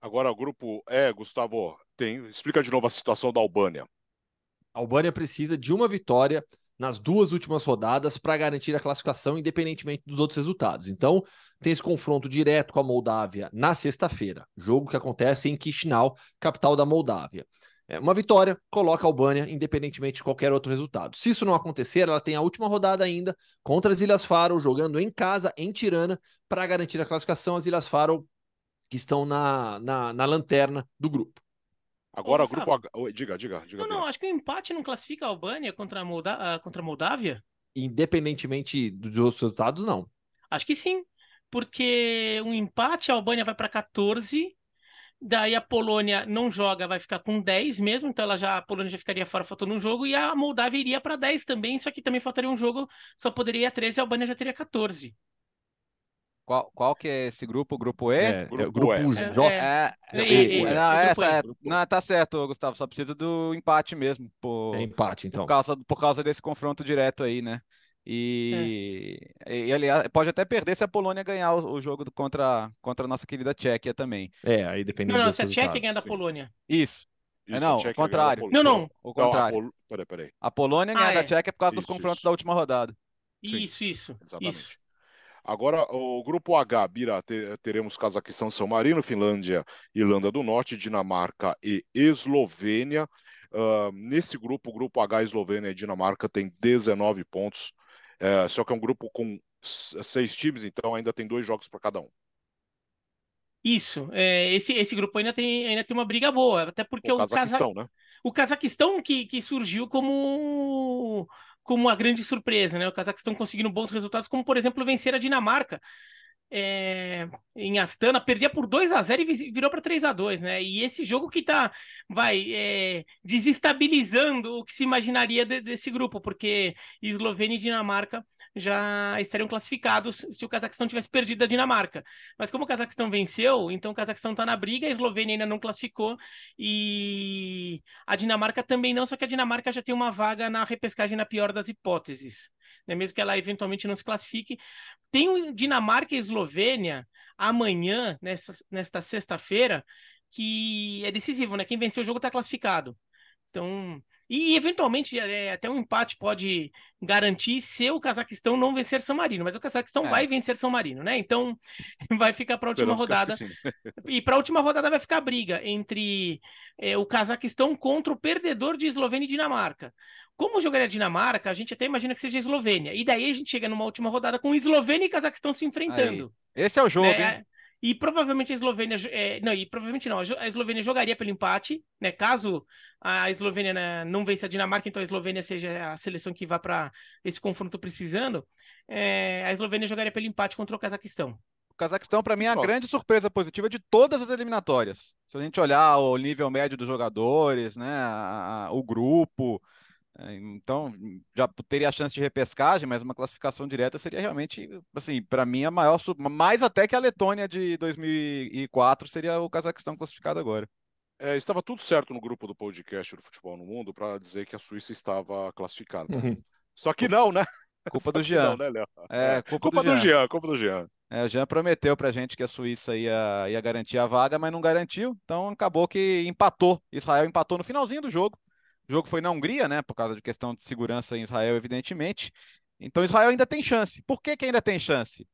Agora o grupo é, Gustavo, tem, explica de novo a situação da Albânia. A Albânia precisa de uma vitória nas duas últimas rodadas para garantir a classificação, independentemente dos outros resultados. Então, tem esse confronto direto com a Moldávia na sexta-feira, jogo que acontece em Chisinau, capital da Moldávia. É, uma vitória coloca a Albânia, independentemente de qualquer outro resultado. Se isso não acontecer, ela tem a última rodada ainda contra as Ilhas Faro, jogando em casa, em Tirana, para garantir a classificação. As Ilhas Faro que estão na, na, na lanterna do grupo. Agora, o grupo H. Diga, diga, diga. Não, não, acho que o empate não classifica a Albânia contra a, Molda... Contra a Moldávia. Independentemente dos outros resultados, não. Acho que sim. Porque um empate, a Albânia vai para 14 Daí a Polônia não joga, vai ficar com 10 mesmo, então ela já a Polônia já ficaria fora faltando um jogo e a Moldávia iria para 10 também, só que também faltaria um jogo, só poderia 13 e a Albânia já teria 14. Qual, qual que é esse grupo? Grupo E? É, grupo, é, grupo E. J. É, é, é, é, não, essa é, não, tá certo, Gustavo, só precisa do empate mesmo. Por, é empate, então. Por causa, por causa desse confronto direto aí, né? E, é. e, aliás, pode até perder se a Polônia ganhar o, o, jogo contra, contra a nossa querida Tchequia também. É, aí depende Não, não, se a Tchequia ganhar da Polônia. Isso. Isso, é, não, o contrário. Não, não. O contrário. Não, a, Pol... peraí, peraí. a Polônia ganha ah, da é. Tchequia por causa isso, dos confrontos isso. da última rodada. Isso, Sim. isso. Exatamente. Isso. Agora, o grupo H, Bira, teremos Cazaquistão, São Marino, Finlândia, Irlanda do Norte, Dinamarca e Eslovênia. Uh, nesse grupo, o grupo H, Eslovênia e Dinamarca tem 19 pontos. É, só que é um grupo com seis times, então ainda tem dois jogos para cada um. Isso. É, esse, esse grupo ainda tem, ainda tem uma briga boa, até porque o, o Cazaquistão, Caza... né? O Cazaquistão que, que surgiu como como uma grande surpresa, né? O Cazaquistão conseguindo bons resultados, como por exemplo vencer a Dinamarca é, em Astana, perdia por 2 a 0 e virou para 3 a 2 né? E esse jogo que tá, vai, é, desestabilizando o que se imaginaria de, desse grupo, porque Eslovênia e Dinamarca já estariam classificados se o Cazaquistão tivesse perdido a Dinamarca. Mas como o Cazaquistão venceu, então o Cazaquistão está na briga, a Eslovênia ainda não classificou e a Dinamarca também não, só que a Dinamarca já tem uma vaga na repescagem na pior das hipóteses, né? mesmo que ela eventualmente não se classifique. Tem o Dinamarca e Eslovênia amanhã, nessa, nesta sexta-feira, que é decisivo, né? Quem venceu o jogo está classificado. Então, e eventualmente é, até um empate pode garantir se o Cazaquistão não vencer São Marino, mas o Cazaquistão é. vai vencer São Marino, né? Então vai ficar para a última rodada. E para a última rodada vai ficar a briga entre é, o Cazaquistão contra o perdedor de Eslovênia e Dinamarca. Como jogaria a Dinamarca, a gente até imagina que seja Eslovênia. E daí a gente chega numa última rodada com Eslovênia e Cazaquistão se enfrentando. Aí. Esse é o jogo, né? hein? E provavelmente a Eslovênia. É, não, e provavelmente não. A Eslovênia jogaria pelo empate, né? Caso a Eslovênia né, não vença a Dinamarca, então a Eslovênia seja a seleção que vá para esse confronto precisando. É, a Eslovênia jogaria pelo empate contra o Cazaquistão. O Cazaquistão, para mim, é a grande surpresa positiva de todas as eliminatórias. Se a gente olhar o nível médio dos jogadores, né, a, a, o grupo, então, já teria a chance de repescagem, mas uma classificação direta seria realmente, assim, para mim a maior, mais até que a Letônia de 2004 seria o Cazaquistão classificado agora. É, estava tudo certo no grupo do podcast do Futebol no Mundo para dizer que a Suíça estava classificada. Uhum. Só que não, né? Culpa do Jean. Não, né, é, culpa, culpa do, Jean. do, Jean. Culpa do Jean. É, o Jean prometeu pra gente que a Suíça ia, ia garantir a vaga, mas não garantiu. Então acabou que empatou. Israel empatou no finalzinho do jogo. O jogo foi na Hungria, né? Por causa de questão de segurança em Israel, evidentemente. Então Israel ainda tem chance. Por que, que ainda tem chance?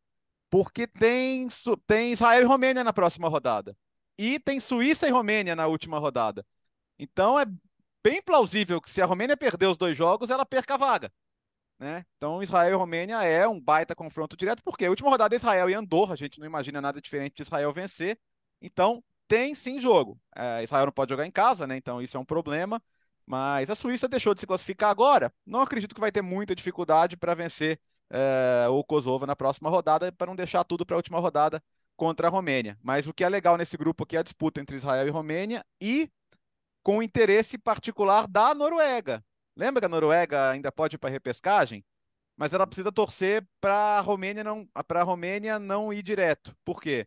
Porque tem, tem Israel e Romênia na próxima rodada. E tem Suíça e Romênia na última rodada. Então é bem plausível que se a Romênia perder os dois jogos, ela perca a vaga. Né? Então, Israel e Romênia é um baita confronto direto, porque a última rodada é Israel e Andorra, a gente não imagina nada diferente de Israel vencer. Então, tem sim jogo. É, Israel não pode jogar em casa, né? Então, isso é um problema. Mas a Suíça deixou de se classificar agora. Não acredito que vai ter muita dificuldade para vencer é, o Kosovo na próxima rodada, para não deixar tudo para a última rodada contra a Romênia. Mas o que é legal nesse grupo aqui é a disputa entre Israel e Romênia e com interesse particular da Noruega. Lembra que a Noruega ainda pode ir para repescagem? Mas ela precisa torcer para a Romênia não, para a Romênia não ir direto. Por quê?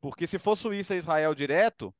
Porque se for Suíça e Israel direto,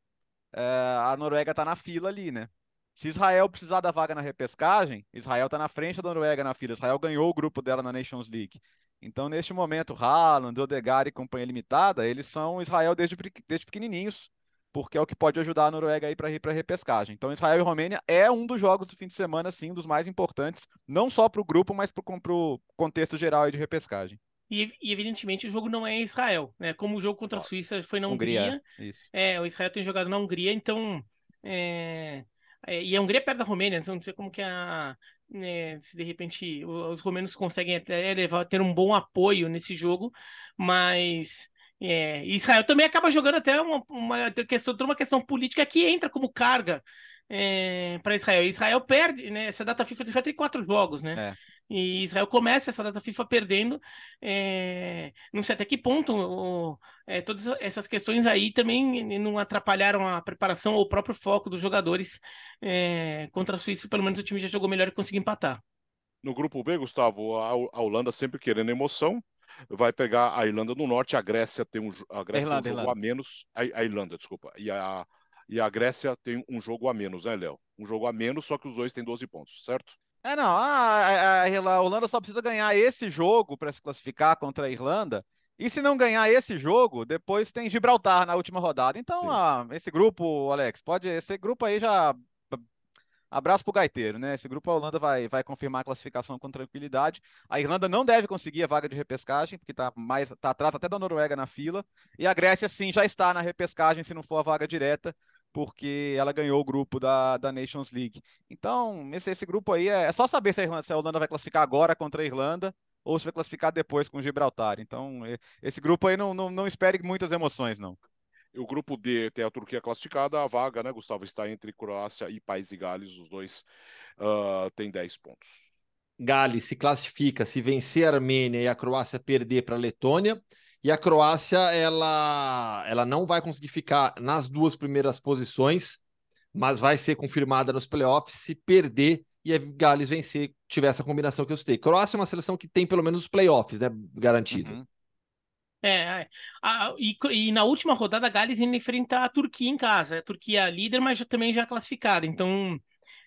é, a Noruega está na fila ali, né? Se Israel precisar da vaga na repescagem, Israel está na frente da Noruega na fila. Israel ganhou o grupo dela na Nations League. Então, neste momento, Haaland, Odegaard e companhia limitada, eles são Israel desde, desde pequenininhos porque é o que pode ajudar a Noruega aí para ir para a repescagem. Então, Israel e Romênia é um dos jogos do fim de semana, sim, dos mais importantes, não só para o grupo, mas para o contexto geral de repescagem. E, e, evidentemente o jogo não é em Israel, né? Como o jogo contra a Suíça foi na Hungria, Hungria é, o Israel tem jogado na Hungria, então é, e a Hungria é perto da Romênia, então não sei como que a né, se de repente os romenos conseguem até levar, ter um bom apoio nesse jogo, mas é, Israel também acaba jogando até uma, uma questão, uma questão política que entra como carga é, para Israel. Israel perde, né? Essa data FIFA de Israel tem quatro jogos, né? É. E Israel começa essa data FIFA perdendo. É, não sei até que ponto o, é, todas essas questões aí também não atrapalharam a preparação ou o próprio foco dos jogadores é, contra a Suíça. Pelo menos o time já jogou melhor e conseguiu empatar. No grupo B, Gustavo, a, a Holanda sempre querendo emoção, vai pegar a Irlanda do Norte, a Grécia tem um, a Grécia Irlanda, tem um jogo Irlanda. a menos, a, a, Irlanda, desculpa, e a, e a Grécia tem um jogo a menos, né, Léo? Um jogo a menos, só que os dois têm 12 pontos, certo? É, não, a, a, a Holanda só precisa ganhar esse jogo para se classificar contra a Irlanda, e se não ganhar esse jogo, depois tem Gibraltar na última rodada. Então, ah, esse grupo, Alex, pode. Esse grupo aí já Abraço pro gaiteiro, né? Esse grupo a Holanda vai, vai confirmar a classificação com tranquilidade. A Irlanda não deve conseguir a vaga de repescagem, porque está mais tá atrás até da Noruega na fila. E a Grécia, sim, já está na repescagem, se não for a vaga direta, porque ela ganhou o grupo da, da Nations League. Então, esse, esse grupo aí é, é só saber se a, Irlanda, se a Holanda vai classificar agora contra a Irlanda ou se vai classificar depois com o Gibraltar. Então, esse grupo aí não, não, não espere muitas emoções, não. O grupo D tem a Turquia classificada, a vaga, né, Gustavo, está entre Croácia e País de Gales, os dois uh, têm 10 pontos. Gales se classifica se vencer a Armênia e a Croácia perder para a Letônia. E a Croácia, ela, ela não vai conseguir ficar nas duas primeiras posições, mas vai ser confirmada nos playoffs se perder e a Gales vencer, tiver essa combinação que eu citei. Croácia é uma seleção que tem pelo menos os playoffs, né, garantido. Uhum. É, é, e, e, na última rodada a Gales ainda enfrenta a Turquia em casa. A Turquia é líder, mas já, também já classificada. Então,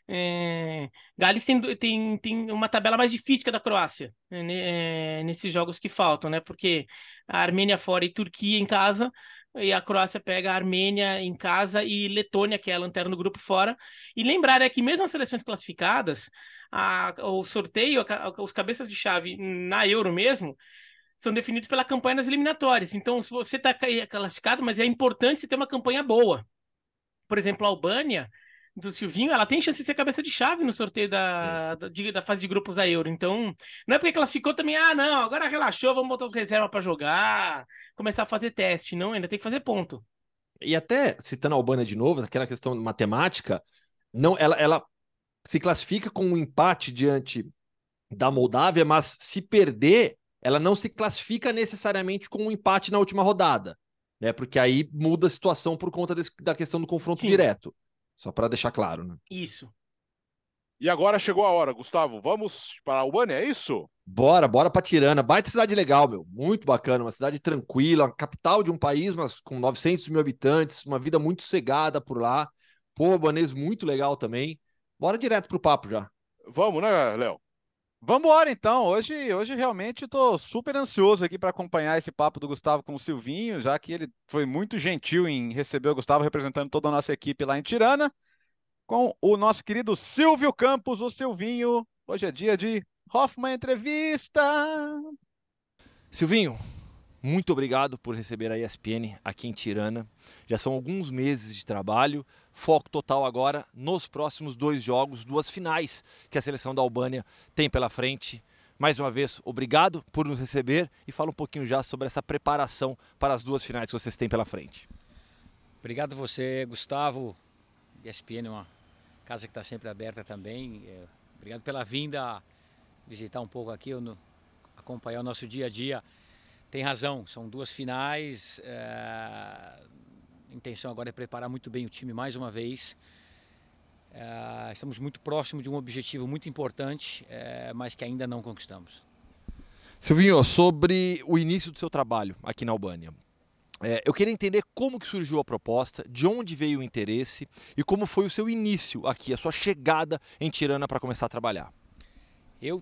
é, Gales tem, tem, tem uma tabela mais difícil que a da Croácia né, é, nesses jogos que faltam, né? Porque a Armênia fora e Turquia em casa, e a Croácia pega a Armênia em casa e Letônia, que é a lanterna do grupo, fora. E lembrar é que mesmo as seleções classificadas, a, o sorteio, a, os cabeças de chave na Euro mesmo, são definidos pela campanha nas eliminatórias. Então, se você está classificado, mas é importante você ter uma campanha boa. Por exemplo, a Albânia, do Silvinho, ela tem chance de ser cabeça de chave no sorteio da, da, da, fase de grupos da Euro. Então, não é porque classificou também, ah, não, agora relaxou, vamos botar os reservas para jogar, começar a fazer teste. Não, ainda tem que fazer ponto. E até, citando a Albânia de novo, aquela questão matemática, não, ela, ela se classifica com um empate diante da Moldávia, mas se perder, ela não se classifica necessariamente com um empate na última rodada, né? Porque aí muda a situação por conta desse, da questão do confronto Sim. direto. Só para deixar claro, né? Isso. E agora chegou a hora, Gustavo. Vamos para a Albânia, é isso? Bora, bora para Tirana. Baita cidade legal, meu. Muito bacana. Uma cidade tranquila, capital de um país, mas com 900 mil habitantes. Uma vida muito cegada por lá. Povo albanês muito legal também. Bora direto pro papo já. Vamos, né, Léo? Vamos embora então. Hoje, hoje realmente estou super ansioso aqui para acompanhar esse papo do Gustavo com o Silvinho, já que ele foi muito gentil em receber o Gustavo representando toda a nossa equipe lá em Tirana, com o nosso querido Silvio Campos, o Silvinho. Hoje é dia de Hoffman Entrevista. Silvinho, muito obrigado por receber a ESPN aqui em Tirana. Já são alguns meses de trabalho, foco total agora nos próximos dois jogos, duas finais que a seleção da Albânia tem pela frente. Mais uma vez, obrigado por nos receber e fala um pouquinho já sobre essa preparação para as duas finais que vocês têm pela frente. Obrigado você, Gustavo. ESPN é uma casa que está sempre aberta também. É, obrigado pela vinda visitar um pouco aqui, acompanhar o nosso dia a dia tem razão, são duas finais. É... Intenção agora é preparar muito bem o time mais uma vez. É... Estamos muito próximos de um objetivo muito importante, é... mas que ainda não conquistamos. Silvinho, sobre o início do seu trabalho aqui na Albânia. É, eu queria entender como que surgiu a proposta, de onde veio o interesse e como foi o seu início aqui, a sua chegada em Tirana para começar a trabalhar. Eu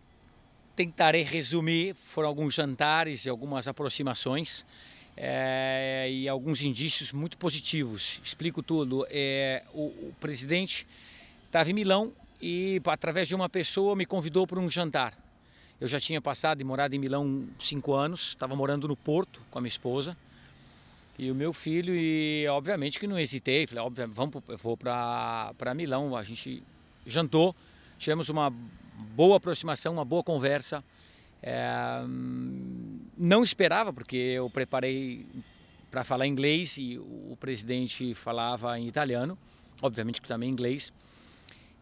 tentarei resumir, foram alguns jantares e algumas aproximações é, e alguns indícios muito positivos. Explico tudo. É, o, o presidente estava em Milão e, através de uma pessoa, me convidou para um jantar. Eu já tinha passado e morado em Milão cinco anos, estava morando no Porto com a minha esposa e o meu filho e obviamente que não hesitei, falei, óbvio, vamos, eu vou para Milão, a gente jantou, tivemos uma boa aproximação, uma boa conversa. É, não esperava, porque eu preparei para falar inglês e o presidente falava em italiano, obviamente que também inglês.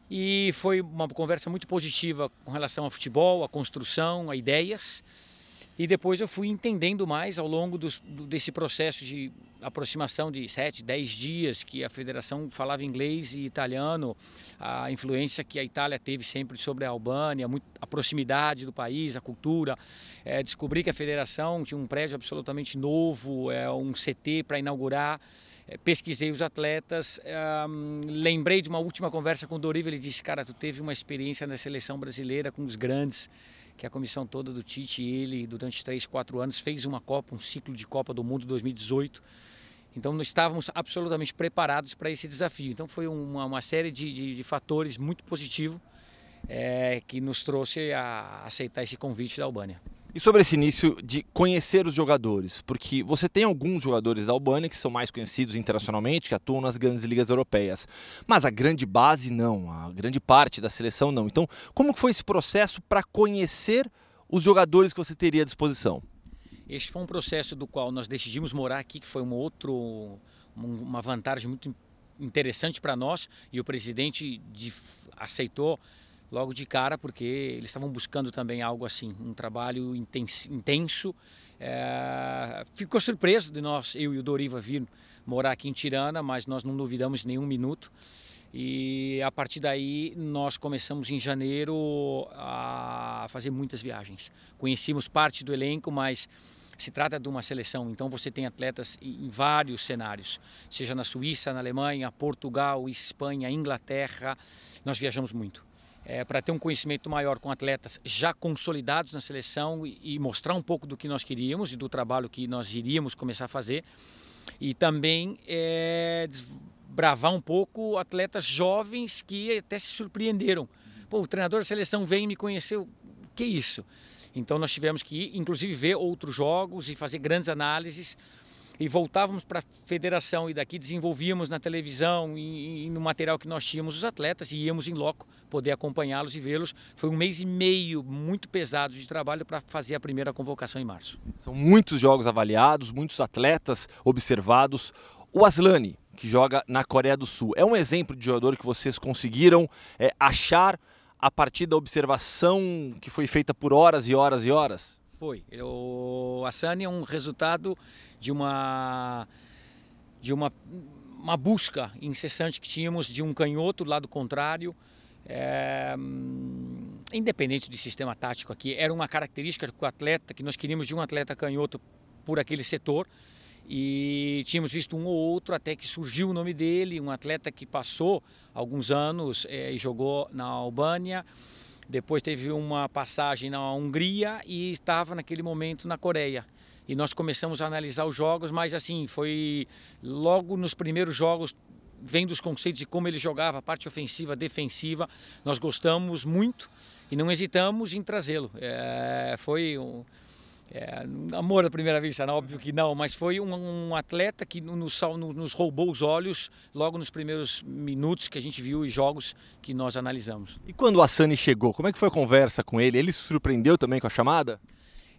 E foi uma conversa muito positiva com relação ao futebol, à construção, a ideias. E depois eu fui entendendo mais ao longo do, desse processo de aproximação de sete, dez dias que a federação falava inglês e italiano, a influência que a Itália teve sempre sobre a Albânia, a proximidade do país, a cultura. É, descobri que a federação tinha um prédio absolutamente novo, é, um CT para inaugurar. É, pesquisei os atletas, lembrei de uma última conversa com o Dorival, ele disse, cara, tu teve uma experiência na seleção brasileira com os grandes, que a comissão toda do Tite, ele, durante três, quatro anos, fez uma Copa, um ciclo de Copa do Mundo 2018. Então, nós estávamos absolutamente preparados para esse desafio. Então, foi uma, uma série de, de, de, fatores muito positivos é, que nos trouxe a aceitar esse convite da Albânia. E sobre esse início de conhecer os jogadores, porque você tem alguns jogadores da Albânia que são mais conhecidos internacionalmente, que atuam nas grandes ligas europeias, mas a grande base não, a grande parte da seleção não. Então, como foi esse processo para conhecer os jogadores que você teria à disposição? Este foi um processo do qual nós decidimos morar aqui, que foi um outro, uma vantagem muito interessante para nós e o presidente aceitou logo de cara, porque eles estavam buscando também algo assim, um trabalho intenso. É, ficou surpreso de nós, eu e o Doriva, vir morar aqui em Tirana, mas nós não duvidamos nenhum minuto. E a partir daí nós começamos em janeiro a fazer muitas viagens. Conhecemos parte do elenco, mas se trata de uma seleção, então você tem atletas em vários cenários, seja na Suíça, na Alemanha, Portugal, Espanha, Inglaterra. Nós viajamos muito é, para ter um conhecimento maior com atletas já consolidados na seleção e, e, mostrar um pouco do que nós queríamos e do trabalho que nós iríamos começar a fazer. E também é, desbravar um pouco atletas jovens que até se surpreenderam. Pô, o treinador da seleção vem e me conheceu. Que isso? Então nós tivemos que, inclusive, ver outros jogos e fazer grandes análises e voltávamos para a federação e daqui desenvolvíamos na televisão e, e, no material que nós tínhamos os atletas e íamos em loco poder acompanhá-los e vê-los. Foi um mês e meio muito pesado de trabalho para fazer a primeira convocação em março. São muitos jogos avaliados, muitos atletas observados. O Aslani, que joga na Coreia do Sul, é um exemplo de jogador que vocês conseguiram é, achar a partir da observação que foi feita por horas e horas e horas? Foi. O Asani é um resultado de uma de uma, uma busca incessante que tínhamos de um canhoto do lado contrário. É, independente do sistema tático aqui, era uma característica do atleta que nós queríamos de um atleta canhoto por aquele setor e tínhamos visto um ou outro até que surgiu o nome dele, um atleta que passou alguns anos é, e jogou na Albânia depois teve uma passagem na Hungria e estava naquele momento na Coreia. E nós começamos a analisar os jogos, mas assim, foi logo nos primeiros jogos, vendo os conceitos de como ele jogava, a parte ofensiva, defensiva, nós gostamos muito e não hesitamos em trazê-lo. É, foi um, é, amor à primeira vista, não, óbvio que não, mas foi um, um atleta que nos, nos, roubou os olhos logo nos primeiros minutos que a gente viu e jogos que nós analisamos. E quando o Assani chegou, como é que foi a conversa com ele? Ele se surpreendeu também com a chamada?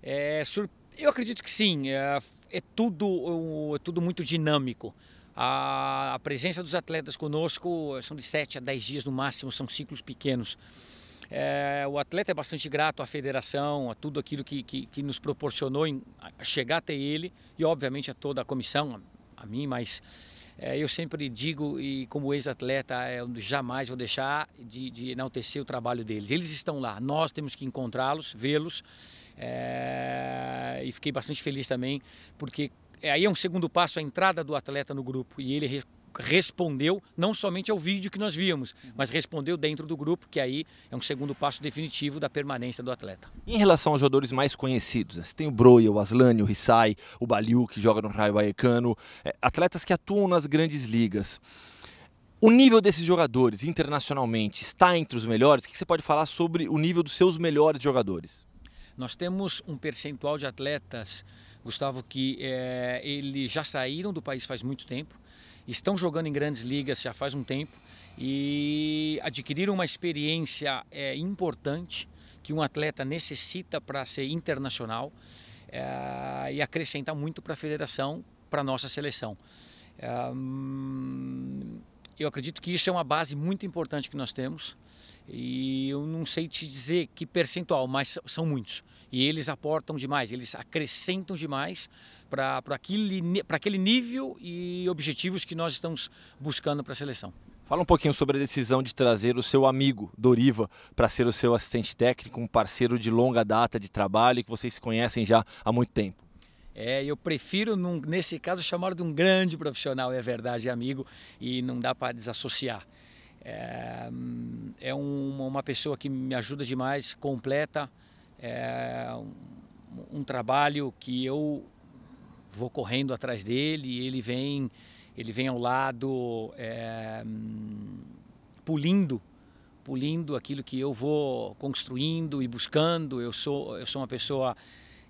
É, sur... Eu acredito que sim, é, é, tudo, é tudo muito dinâmico. A, a presença dos atletas conosco são de 7 a 10 dias no máximo, são ciclos pequenos. É, o atleta é bastante grato à federação, a tudo aquilo que, que, que nos proporcionou em, chegar até ele e, obviamente, a toda a comissão, a, a mim, mas é, eu sempre digo, e como ex-atleta, é, eu jamais vou deixar de, de, enaltecer o trabalho deles. Eles estão lá, nós temos que encontrá-los, vê-los, é, e fiquei bastante feliz também, porque é, aí é um segundo passo a entrada do atleta no grupo e ele respondeu não somente ao vídeo que nós víamos, mas respondeu dentro do grupo, que aí é um segundo passo definitivo da permanência do atleta. Em relação aos jogadores mais conhecidos, você tem o Broia, o Aslani, o Rissai, o Baliu, que joga no Raio Vallecano, é, atletas que atuam nas grandes ligas. O nível desses jogadores internacionalmente está entre os melhores? O que você pode falar sobre o nível dos seus melhores jogadores? Nós temos um percentual de atletas, Gustavo, que é, eles já saíram do país faz muito tempo estão jogando em grandes ligas já faz um tempo e adquiriram uma experiência é, importante que um atleta necessita para ser internacional é, e acrescentar muito para a federação, para a nossa seleção. É, eu acredito que isso é uma base muito importante que nós temos e eu não sei te dizer que percentual, mas são muitos. E eles aportam demais, eles acrescentam demais para aquele, aquele nível e objetivos que nós estamos buscando para a seleção. Fala um pouquinho sobre a decisão de trazer o seu amigo Doriva para ser o seu assistente técnico, um parceiro de longa data de trabalho que vocês se conhecem já há muito tempo. É, eu prefiro, num, nesse caso, chamar de um grande profissional, é verdade, amigo, e não dá para desassociar. É, é um, uma pessoa que me ajuda demais, completa é, um, um trabalho que eu vou correndo atrás dele ele vem, ele vem ao lado é, pulindo, pulindo aquilo que eu vou construindo e buscando. Eu sou, eu sou uma pessoa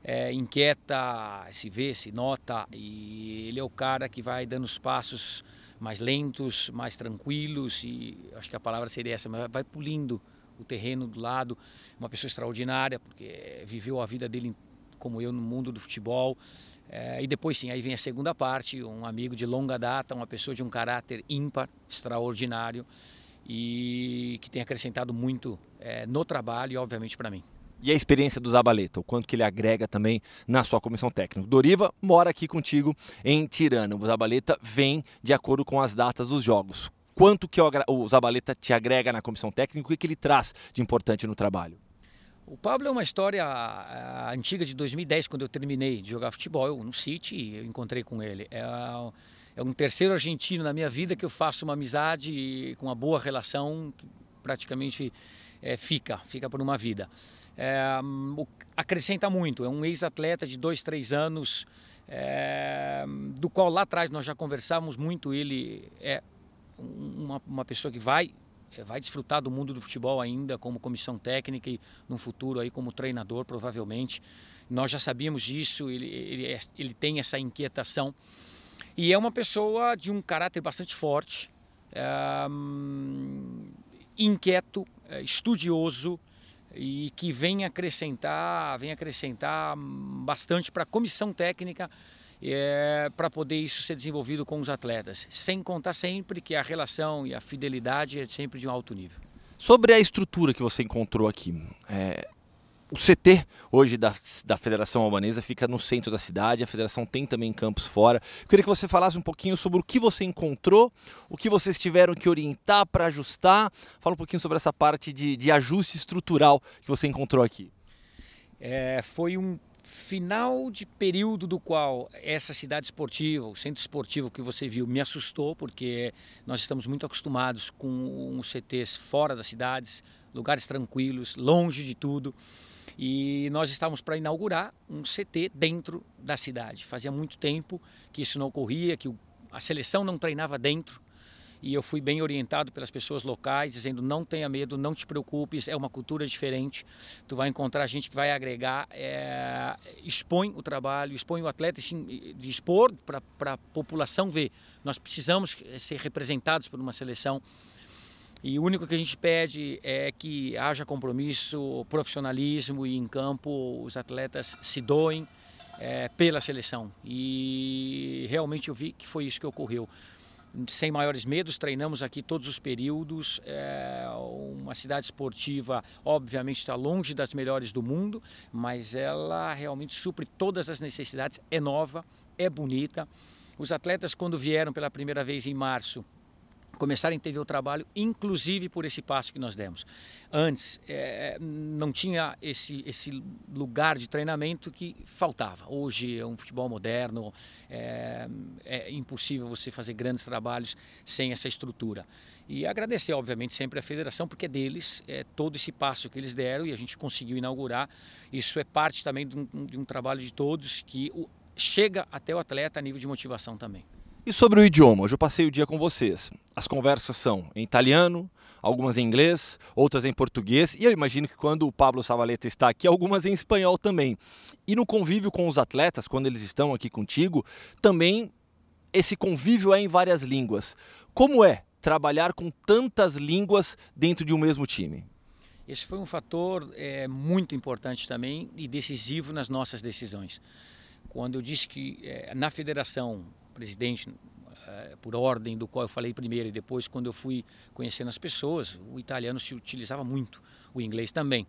é, inquieta, se vê, se nota e ele é o cara que vai dando os passos mais lentos, mais tranquilos e acho que a palavra seria essa, mas vai pulindo o terreno do lado. Uma pessoa extraordinária porque viveu a vida dele como eu no mundo do futebol. É, e depois sim, aí vem a segunda parte, um amigo de longa data, uma pessoa de um caráter ímpar, extraordinário e que tem acrescentado muito é, no trabalho e obviamente para mim. E a experiência do Zabaleta, o quanto que ele agrega também na sua comissão técnica. Doriva mora aqui contigo em Tirana. O Zabaleta vem de acordo com as datas dos jogos. Quanto que o Zabaleta te agrega na comissão técnica e o que ele traz de importante no trabalho? O Pablo é uma história antiga de 2010, quando eu terminei de jogar futebol no City, eu encontrei com ele. É, é, um terceiro argentino na minha vida que eu faço uma amizade com uma boa relação, praticamente é, fica, fica por uma vida. É, acrescenta muito, é um ex-atleta de dois, três anos, é, do qual lá atrás nós já conversávamos muito. Ele é uma, uma pessoa que vai é, vai desfrutar do mundo do futebol ainda como comissão técnica e no futuro aí como treinador provavelmente. Nós já sabíamos disso, ele, ele, é, ele tem essa inquietação. E é uma pessoa de um caráter bastante forte, é, inquieto, é, estudioso e que vem acrescentar, vem acrescentar bastante para a comissão técnica é, para poder isso ser desenvolvido com os atletas, sem contar sempre que a relação e a fidelidade é sempre de um alto nível. Sobre a estrutura que você encontrou aqui, é, o CT hoje da, da Federação Albanesa fica no centro da cidade, a federação tem também campos fora. Eu queria que você falasse um pouquinho sobre o que você encontrou, o que vocês tiveram que orientar para ajustar. Fala um pouquinho sobre essa parte de, de ajuste estrutural que você encontrou aqui. É, foi um final de período do qual essa cidade esportiva, o centro esportivo que você viu, me assustou, porque nós estamos muito acostumados com os CTs fora das cidades, lugares tranquilos, longe de tudo. E nós estávamos para inaugurar um CT dentro da cidade. Fazia muito tempo que isso não ocorria, que a seleção não treinava dentro. E eu fui bem orientado pelas pessoas locais, dizendo: não tenha medo, não te preocupes, é uma cultura diferente. Tu vai encontrar gente que vai agregar, é, expõe o trabalho, expõe o atleta, de expor para a população ver. Nós precisamos ser representados por uma seleção. E o único que a gente pede é que haja compromisso, profissionalismo e em campo os atletas se doem é, pela seleção. E realmente eu vi que foi isso que ocorreu. Sem maiores medos, treinamos aqui todos os períodos. É uma cidade esportiva, obviamente, está longe das melhores do mundo, mas ela realmente supre todas as necessidades. É nova, é bonita. Os atletas, quando vieram pela primeira vez em março, começar a entender o trabalho, inclusive por esse passo que nós demos. Antes, é, não tinha esse, esse lugar de treinamento que faltava. Hoje é um futebol moderno, é, é impossível você fazer grandes trabalhos sem essa estrutura. E agradecer, obviamente, sempre à federação, porque é deles é, todo esse passo que eles deram e a gente conseguiu inaugurar. Isso é parte também de um, de um trabalho de todos que o, chega até o atleta a nível de motivação também. E sobre o idioma, hoje eu passei o dia com vocês. As conversas são em italiano, algumas em inglês, outras em português, e eu imagino que quando o Pablo Savaleta está aqui, algumas em espanhol também. E no convívio com os atletas, quando eles estão aqui contigo, também esse convívio é em várias línguas. Como é trabalhar com tantas línguas dentro de um mesmo time? Esse foi um fator é, muito importante também e decisivo nas nossas decisões. Quando eu disse que é, na federação presidente, eh, por ordem do qual eu falei primeiro e depois quando eu fui conhecendo as pessoas, o italiano se utilizava muito, o inglês também.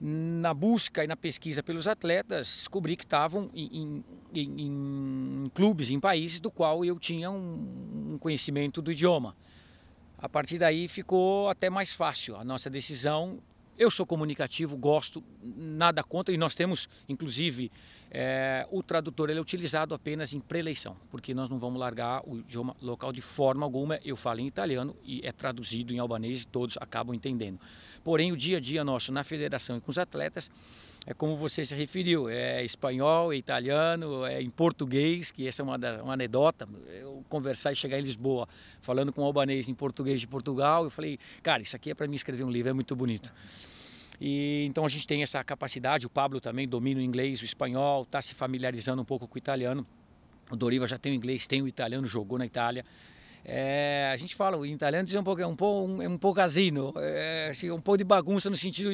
Na busca e na pesquisa pelos atletas, descobri que estavam em, em, em, clubes, em países do qual eu tinha um, um conhecimento do idioma. A partir daí ficou até mais fácil a nossa decisão eu sou comunicativo, gosto, nada contra, e nós temos, inclusive, é, o tradutor ele é utilizado apenas em preleição, porque nós não vamos largar o idioma local de forma alguma. Eu falo em italiano e é traduzido em albanês e todos acabam entendendo. Porém, o dia a dia nosso na federação e com os atletas é como você se referiu, é espanhol, é italiano, é em português, que essa é uma, uma anedota. Eu conversar e chegar em Lisboa falando com um albanês em português de Portugal, eu falei, cara, isso aqui é para mim escrever um livro, é muito bonito. E então a gente tem essa capacidade, o Pablo também domina o inglês, o espanhol, está se familiarizando um pouco com o italiano. O Doriva já tem o inglês, tem o italiano, jogou na Itália. É, a gente fala, o italiano diz um pouco, é um pouco, um, é um pouco casino, é, assim, um pouco de bagunça no sentido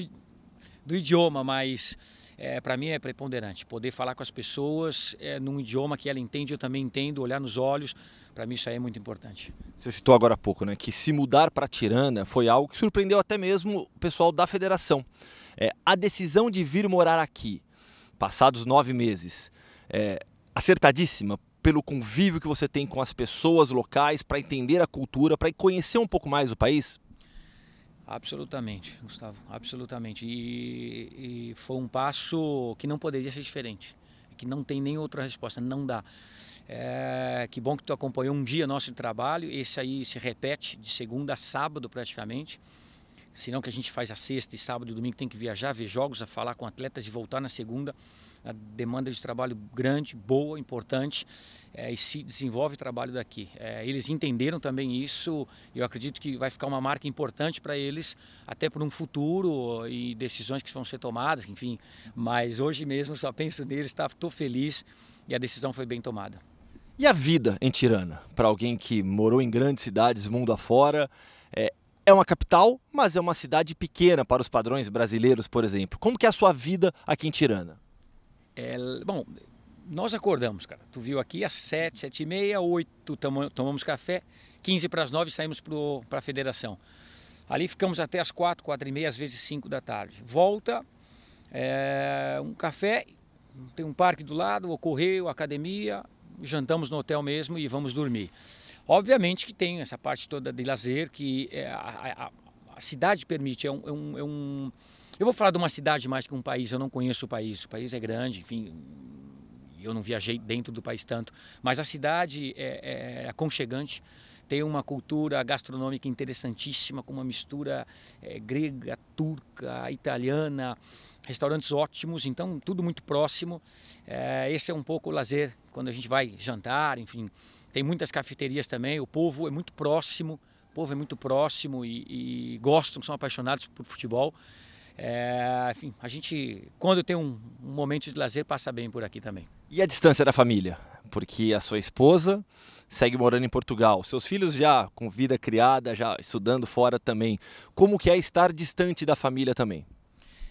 do idioma, mas é, para mim é preponderante. Poder falar com as pessoas é, num idioma que ela entende, eu também entendo, olhar nos olhos, para mim isso aí é muito importante. Você citou agora há pouco, né, que se mudar para Tirana foi algo que surpreendeu até mesmo o pessoal da federação. É, a decisão de vir morar aqui, passados nove meses, é acertadíssima pelo convívio que você tem com as pessoas locais, para entender a cultura, para conhecer um pouco mais o país? Absolutamente, Gustavo, absolutamente. E, e, foi um passo que não poderia ser diferente, que não tem nem outra resposta, não dá. É, que bom que tu acompanhou um dia nosso trabalho, esse aí se repete de segunda a sábado praticamente. Senão que a gente faz a sexta e sábado e domingo tem que viajar, ver jogos, a falar com atletas e voltar na segunda a demanda de trabalho grande, boa, importante é, e se desenvolve o trabalho daqui. É, eles entenderam também isso e eu acredito que vai ficar uma marca importante para eles até para um futuro e decisões que vão ser tomadas, enfim. Mas hoje mesmo só penso neles, estou tá, feliz e a decisão foi bem tomada. E a vida em Tirana? Para alguém que morou em grandes cidades, mundo afora, é, é uma capital, mas é uma cidade pequena para os padrões brasileiros, por exemplo. Como que é a sua vida aqui em Tirana? É, bom, nós acordamos, cara. Tu viu aqui às sete, sete e meia, oito tomamos café, quinze para as nove saímos para a federação. Ali ficamos até as quatro, quatro e meia, às vezes cinco da tarde. Volta, é, um café, tem um parque do lado, o correio, academia, jantamos no hotel mesmo e vamos dormir. Obviamente que tem essa parte toda de lazer que é, a, a, a, cidade permite, é um, é um, é um eu vou falar de uma cidade mais que um país, eu não conheço o país. O país é grande, enfim, eu não viajei dentro do país tanto, mas a cidade é, é aconchegante, tem uma cultura gastronômica interessantíssima, com uma mistura é, grega, turca, italiana, restaurantes ótimos, então tudo muito próximo. É, esse é um pouco o lazer quando a gente vai jantar, enfim. Tem muitas cafeterias também, o povo é muito próximo, o povo é muito próximo e, e gostam, são apaixonados por futebol. É, enfim, a gente, quando tem um, um momento de lazer, passa bem por aqui também. E a distância da família? Porque a sua esposa segue morando em Portugal, seus filhos já com vida criada, já estudando fora também. Como que é estar distante da família também?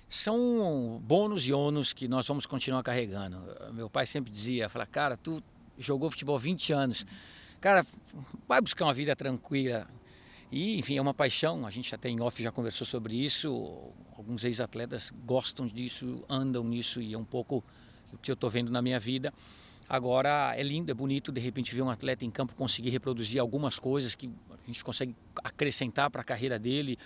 São bônus e ônus que nós vamos continuar carregando. Meu pai sempre dizia, fala, cara, tu jogou futebol 20 anos, cara, vai buscar uma vida tranquila, e, enfim, é uma paixão, a gente até em off já conversou sobre isso, alguns ex-atletas gostam disso, andam nisso e é um pouco o que eu estou vendo na minha vida. Agora é lindo, é bonito de repente ver um atleta em campo conseguir reproduzir algumas coisas que a gente consegue acrescentar para a carreira dele,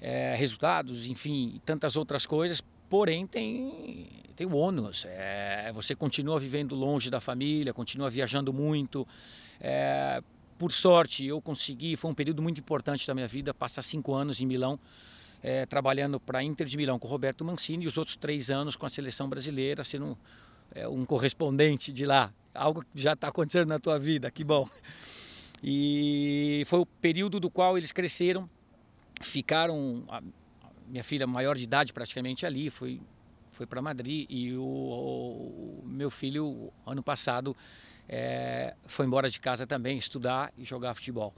é, resultados, enfim, tantas outras coisas. Porém, tem, tem o ônus. É, você continua vivendo longe da família, continua viajando muito. É, por sorte, eu consegui, foi um período muito importante da minha vida, passar cinco anos em Milão, é, trabalhando para a Inter de Milão com Roberto Mancini e os outros três anos com a seleção brasileira, sendo é, um correspondente de lá. Algo que já está acontecendo na tua vida, que bom. E foi o período do qual eles cresceram, ficaram, a minha filha maior de idade praticamente ali, foi, foi para Madrid e o, o meu filho, ano passado, é, foi embora de casa também estudar e jogar futebol.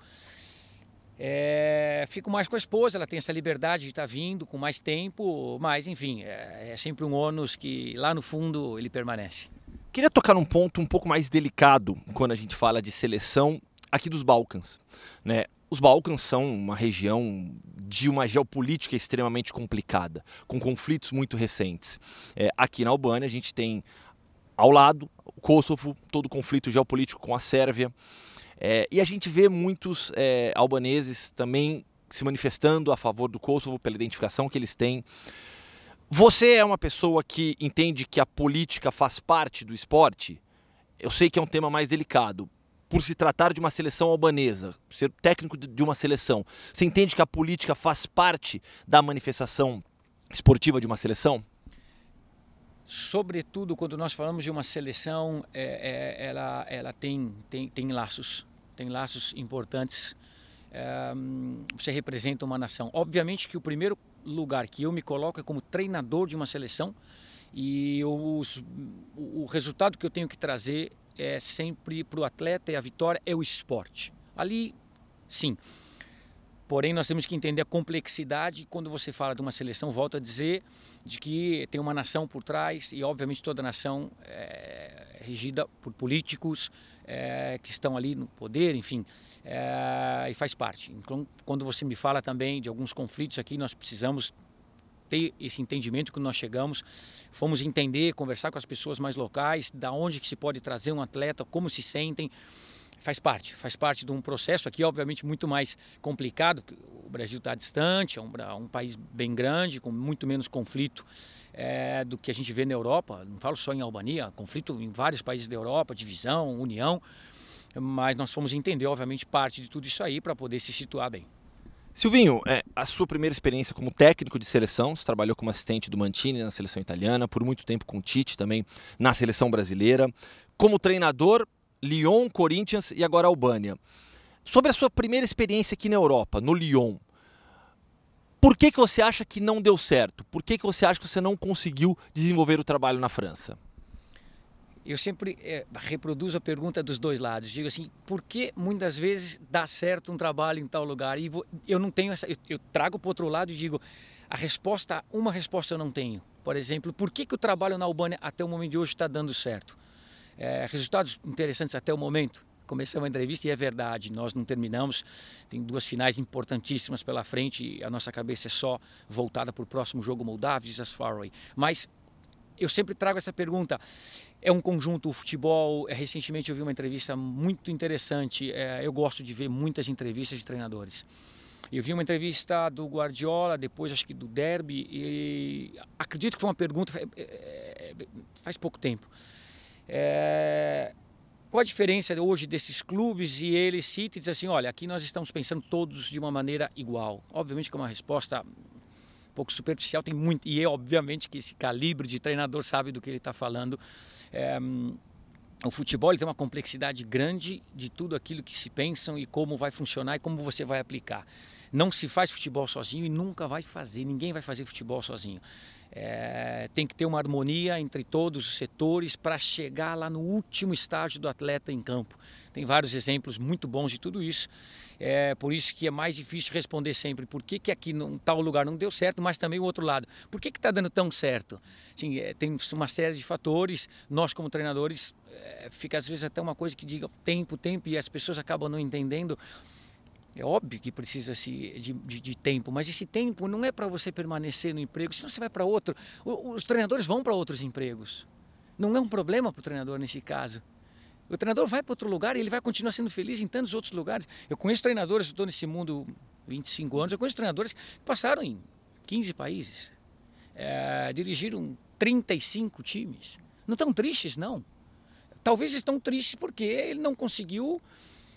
É, fico mais com a esposa, ela tem essa liberdade de estar tá vindo com mais tempo, mas enfim, é, é sempre um ônus que lá no fundo ele permanece. Queria tocar num ponto um pouco mais delicado quando a gente fala de seleção aqui dos Balcãs. Né? Os Balcãs são uma região de uma geopolítica extremamente complicada, com conflitos muito recentes. É, aqui na Albânia a gente tem ao lado, o Kosovo, todo o conflito geopolítico com a Sérvia. É, e a gente vê muitos é, albaneses também se manifestando a favor do Kosovo pela identificação que eles têm. Você é uma pessoa que entende que a política faz parte do esporte? Eu sei que é um tema mais delicado. Por se tratar de uma seleção albanesa, ser técnico de uma seleção, você entende que a política faz parte da manifestação esportiva de uma seleção? Sobretudo quando nós falamos de uma seleção, é, é, ela, ela tem, tem, tem laços, tem laços importantes. É, você representa uma nação. Obviamente que o primeiro lugar que eu me coloco é como treinador de uma seleção e os, o resultado que eu tenho que trazer é sempre para o atleta e a vitória é o esporte. Ali, sim. Porém, nós temos que entender a complexidade quando você fala de uma seleção, volto a dizer, de que tem uma nação por trás e, obviamente, toda nação é regida por políticos é, que estão ali no poder, enfim, é, e faz parte. Então, quando você me fala também de alguns conflitos aqui, nós precisamos ter esse entendimento que nós chegamos, fomos entender, conversar com as pessoas mais locais, da onde que se pode trazer um atleta, como se sentem, faz parte, faz parte de um processo aqui, obviamente, muito mais complicado. O Brasil está distante, é um, um, país bem grande, com muito menos conflito é, do que a gente vê na Europa. Não falo só em Albania, conflito em vários países da Europa, divisão, união. Mas nós fomos entender, obviamente, parte de tudo isso aí para poder se situar bem. Silvinho, é, a sua primeira experiência como técnico de seleção, você trabalhou como assistente do Mantini na seleção italiana, por muito tempo com o Tite também na seleção brasileira. Como treinador, Lyon, Corinthians e agora Albânia. Sobre a sua primeira experiência aqui na Europa, no Lyon, por que, que você acha que não deu certo? Por que, que você acha que você não conseguiu desenvolver o trabalho na França? Eu sempre é, reproduzo a pergunta dos dois lados. Digo assim, por que muitas vezes dá certo um trabalho em tal lugar? E vou, eu não tenho essa. Eu, eu trago para o outro lado e digo, a resposta, uma resposta eu não tenho. Por exemplo, por que, que o trabalho na Albânia até o momento de hoje está dando certo? É, resultados interessantes até o momento. Começamos a entrevista e é verdade, nós não terminamos. Tem duas finais importantíssimas pela frente a nossa cabeça é só voltada para o próximo jogo Moldávia e Faroe. Mas eu sempre trago essa pergunta. É um conjunto, o futebol. É, recentemente eu vi uma entrevista muito interessante. É, eu gosto de ver muitas entrevistas de treinadores. Eu vi uma entrevista do Guardiola, depois acho que do Derby, e acredito que foi uma pergunta é, é, faz pouco tempo. É, qual a diferença hoje desses clubes e ele cita e diz assim, olha, aqui nós estamos pensando todos de uma maneira igual. Obviamente que é uma resposta um pouco superficial, tem muito, e é obviamente que esse calibre de treinador sabe do que ele está falando. É, o futebol tem uma complexidade grande de tudo aquilo que se pensam e como vai funcionar e como você vai aplicar. Não se faz futebol sozinho e nunca vai fazer, ninguém vai fazer futebol sozinho. É, tem que ter uma harmonia entre todos os setores para chegar lá no último estágio do atleta em campo. Tem vários exemplos muito bons de tudo isso. É por isso que é mais difícil responder sempre por que, que aqui em tal lugar não deu certo, mas também o outro lado. Por que está dando tão certo? Assim, é, tem uma série de fatores. Nós, como treinadores, é, fica às vezes até uma coisa que diga tempo, tempo, e as pessoas acabam não entendendo. É óbvio que precisa -se de, de, de, tempo, mas esse tempo não é para você permanecer no emprego, senão você vai para outro. os treinadores vão para outros empregos. Não é um problema para o treinador nesse caso. O treinador vai para outro lugar e ele vai continuar sendo feliz em tantos outros lugares. Eu conheço treinadores, estou nesse mundo 25 anos, eu conheço treinadores que passaram em 15 países, é, dirigiram 35 times. Não estão tristes, não. Talvez estão tristes porque ele não conseguiu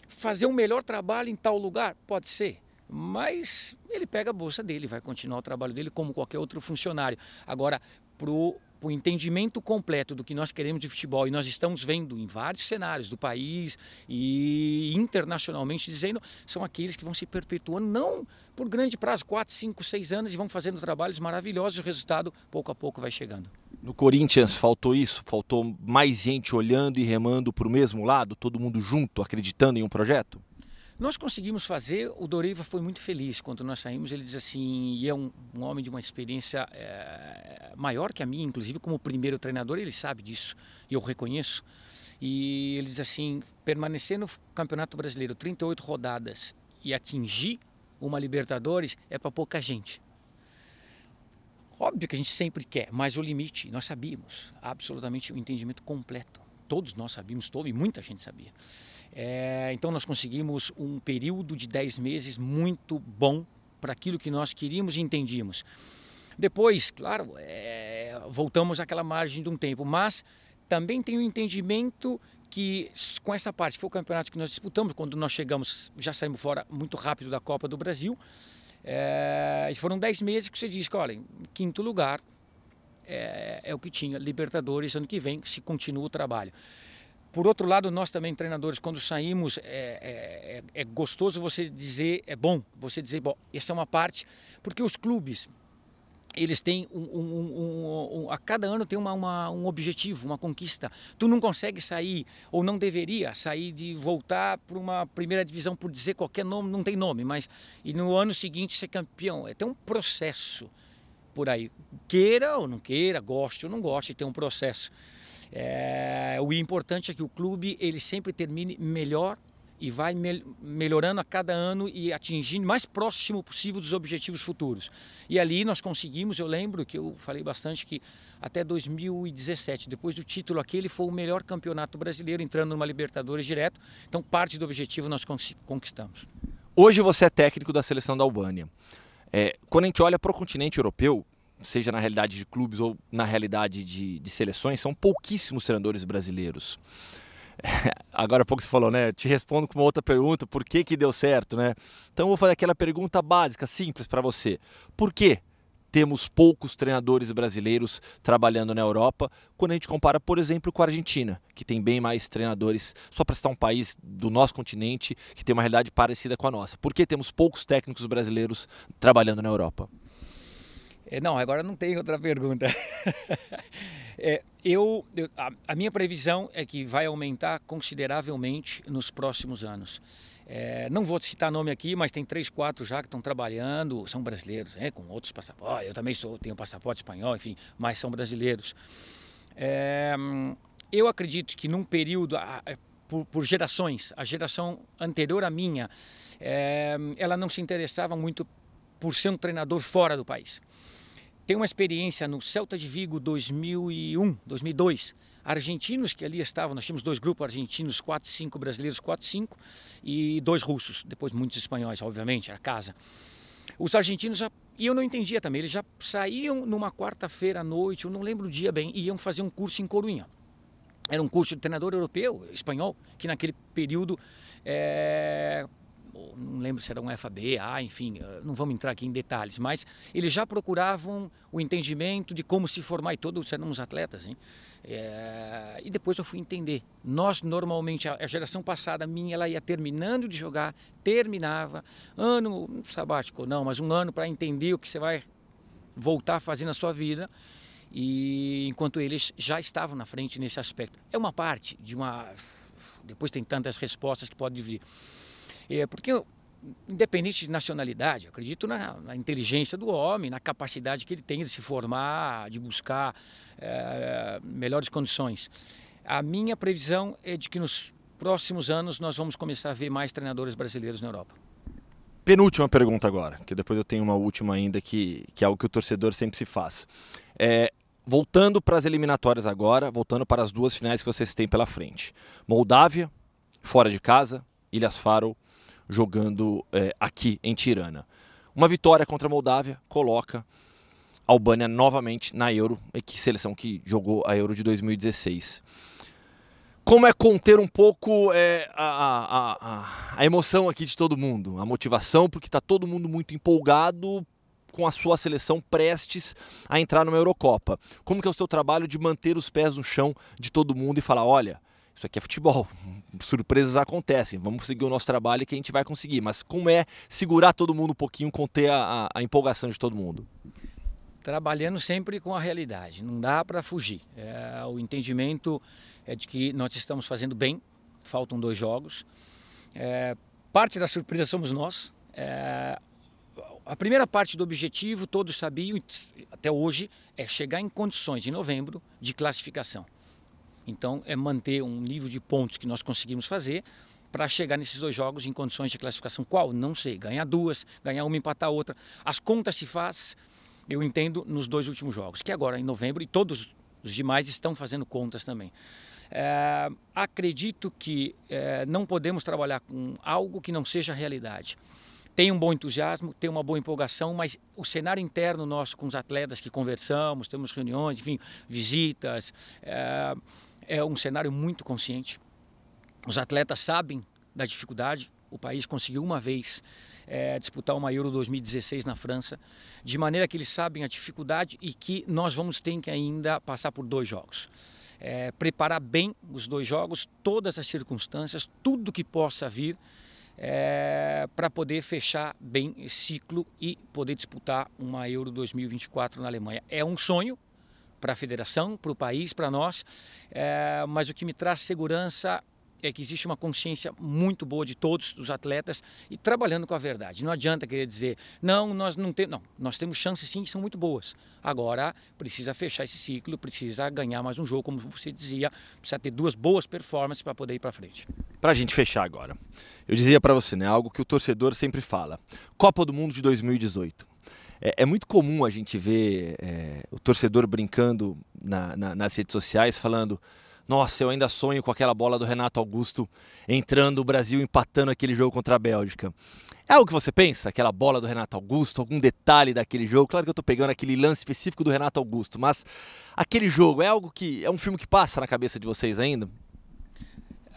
fazer um melhor trabalho em tal lugar? Pode ser. Mas ele pega a bolsa dele, vai continuar o trabalho dele como qualquer outro funcionário. Agora, para o entendimento completo do que nós queremos de futebol, e nós estamos vendo em vários cenários do país e internacionalmente dizendo, são aqueles que vão se perpetuando, não por grande prazo, 4, 5, 6 anos, e vão fazendo trabalhos maravilhosos, o resultado pouco a pouco vai chegando. No Corinthians faltou isso? Faltou mais gente olhando e remando para o mesmo lado, todo mundo junto, acreditando em um projeto? Nós conseguimos fazer, o Doriva foi muito feliz quando nós saímos, ele diz assim, e é um, um homem de uma experiência é, maior que a minha, inclusive como primeiro treinador, ele sabe disso, e eu reconheço. E ele diz assim, permanecer no Campeonato Brasileiro 38 rodadas e atingir uma Libertadores é para pouca gente. Óbvio que a gente sempre quer, mas o limite, nós sabíamos, absolutamente o entendimento completo. Todos nós sabíamos, todo, e muita gente sabia. É, então nós conseguimos um período de 10 meses muito bom para aquilo que nós queríamos e entendíamos. Depois, claro, é, voltamos àquela margem de um tempo, mas também tem o um entendimento que com essa parte, foi o campeonato que nós disputamos, quando nós chegamos, já saímos fora muito rápido da Copa do Brasil, é, foram 10 meses que você diz que, olha, quinto lugar é, é, o que tinha, Libertadores ano que vem, se continua o trabalho. Por outro lado, nós também, treinadores, quando saímos, é, é, é gostoso você dizer, é bom você dizer, bom, essa é uma parte, porque os clubes, eles têm um, um, um, a cada ano tem uma, uma, um objetivo, uma conquista. Tu não consegue sair ou não deveria sair de voltar para uma primeira divisão por dizer qualquer nome, não tem nome, mas e no ano seguinte ser campeão. É tem um processo por aí, queira ou não queira, goste ou não goste, tem um processo. É, o importante é que o clube ele sempre termine melhor e vai me melhorando a cada ano e atingindo mais próximo possível dos objetivos futuros. E ali nós conseguimos, eu lembro que eu falei bastante que até 2017, depois do título aquele, foi o melhor campeonato brasileiro, entrando numa Libertadores direto. Então, parte do objetivo nós conquistamos. Hoje você é técnico da seleção da Albânia. É, quando a gente olha para o continente europeu, seja na realidade de clubes ou na realidade de, de seleções, são pouquíssimos treinadores brasileiros. Agora há pouco você falou, né? Te respondo com uma outra pergunta, por que que deu certo, né? Então eu vou fazer aquela pergunta básica, simples para você. Por que temos poucos treinadores brasileiros trabalhando na Europa, quando a gente compara, por exemplo, com a Argentina, que tem bem mais treinadores, só para citar um país do nosso continente que tem uma realidade parecida com a nossa. Por que temos poucos técnicos brasileiros trabalhando na Europa? É, não, agora não tem outra pergunta. é, eu, eu a, a, minha previsão é que vai aumentar consideravelmente nos próximos anos. É, não vou citar nome aqui, mas tem três, quatro já que estão trabalhando, são brasileiros, né, com outros passaportes. Eu também sou, tenho passaporte espanhol, enfim, mas são brasileiros. É, eu acredito que num período, por, por, gerações, a geração anterior à minha, é, ela não se interessava muito por ser um treinador fora do país. Tem uma experiência no Celta de Vigo 2001, 2002. Argentinos que ali estavam, nós tínhamos dois grupos argentinos, quatro, cinco brasileiros, quatro, cinco, e dois russos, depois muitos espanhóis, obviamente, a casa. Os argentinos já, e eu não entendia também, eles já saíam numa quarta-feira à noite, eu não lembro o dia bem, e iam fazer um curso em Corunha. era um curso de treinador europeu, espanhol, que naquele período é, não lembro se era um FAB, A, enfim, eh, não vamos entrar aqui em detalhes, mas eles já procuravam o entendimento de como se formar e todos éramos atletas, hein? É, e depois eu fui entender. Nós normalmente a geração passada minha ela ia terminando de jogar, terminava ano sabático não, mas um ano para entender o que você vai voltar a fazer na sua vida. E enquanto eles já estavam na frente nesse aspecto, é uma parte de uma. Depois tem tantas respostas que pode vir. É, porque, independente de nacionalidade, acredito na, na, inteligência do homem, na capacidade que ele tem de se formar, de buscar é, melhores condições. A minha previsão é de que nos próximos anos nós vamos começar a ver mais treinadores brasileiros na Europa. Penúltima pergunta agora, que depois eu tenho uma última ainda que, que é algo que o torcedor sempre se faz. É, voltando para as eliminatórias agora, voltando para as duas finais que vocês têm pela frente. Moldávia, fora de casa, Ilhas Faro, jogando é, aqui em Tirana. Uma vitória contra a Moldávia coloca a Albânia novamente na Euro, que seleção que jogou a Euro de 2016. Como é conter um pouco é, a, a, a, emoção aqui de todo mundo, a motivação, porque está todo mundo muito empolgado com a sua seleção prestes a entrar numa Eurocopa. Como que é o seu trabalho de manter os pés no chão de todo mundo e falar, olha, isso aqui é futebol, surpresas acontecem, vamos seguir o nosso trabalho que a gente vai conseguir. Mas como é segurar todo mundo um pouquinho, conter a, a empolgação de todo mundo? Trabalhando sempre com a realidade, não dá para fugir. É, o entendimento é de que nós estamos fazendo bem, faltam dois jogos. É, parte da surpresa somos nós. É, a primeira parte do objetivo, todos sabiam, até hoje, é chegar em condições, em novembro, de classificação. Então, é manter um nível de pontos que nós conseguimos fazer para chegar nesses dois jogos em condições de classificação. Qual? Não sei. Ganhar duas, ganhar uma, empatar outra. As contas se faz, eu entendo, nos dois últimos jogos, que agora em novembro e todos os demais estão fazendo contas também. É, acredito que é, não podemos trabalhar com algo que não seja realidade tem um bom entusiasmo, tem uma boa empolgação, mas o cenário interno nosso com os atletas que conversamos, temos reuniões, enfim, visitas, é, é um cenário muito consciente. Os atletas sabem da dificuldade. O país conseguiu uma vez é, disputar uma Euro 2016 na França, de maneira que eles sabem a dificuldade e que nós vamos ter que ainda passar por dois jogos. É, preparar bem os dois jogos, todas as circunstâncias, tudo que possa vir, é, para poder fechar bem esse ciclo e poder disputar uma Euro 2024 na Alemanha. É um sonho, para a federação, para o país, para nós, é, mas o que me traz segurança é que existe uma consciência muito boa de todos os atletas e trabalhando com a verdade. Não adianta querer dizer, não, nós não temos. Não, nós temos chances sim que são muito boas. Agora precisa fechar esse ciclo, precisa ganhar mais um jogo, como você dizia, precisa ter duas boas performances para poder ir para frente. Para a gente fechar agora, eu dizia para você, né, algo que o torcedor sempre fala: Copa do Mundo de 2018. É, é muito comum a gente ver é, o torcedor brincando na, na, nas redes sociais, falando: Nossa, eu ainda sonho com aquela bola do Renato Augusto entrando, o Brasil empatando aquele jogo contra a Bélgica. É algo que você pensa? Aquela bola do Renato Augusto, algum detalhe daquele jogo? Claro que eu estou pegando aquele lance específico do Renato Augusto, mas aquele jogo é algo que. É um filme que passa na cabeça de vocês ainda?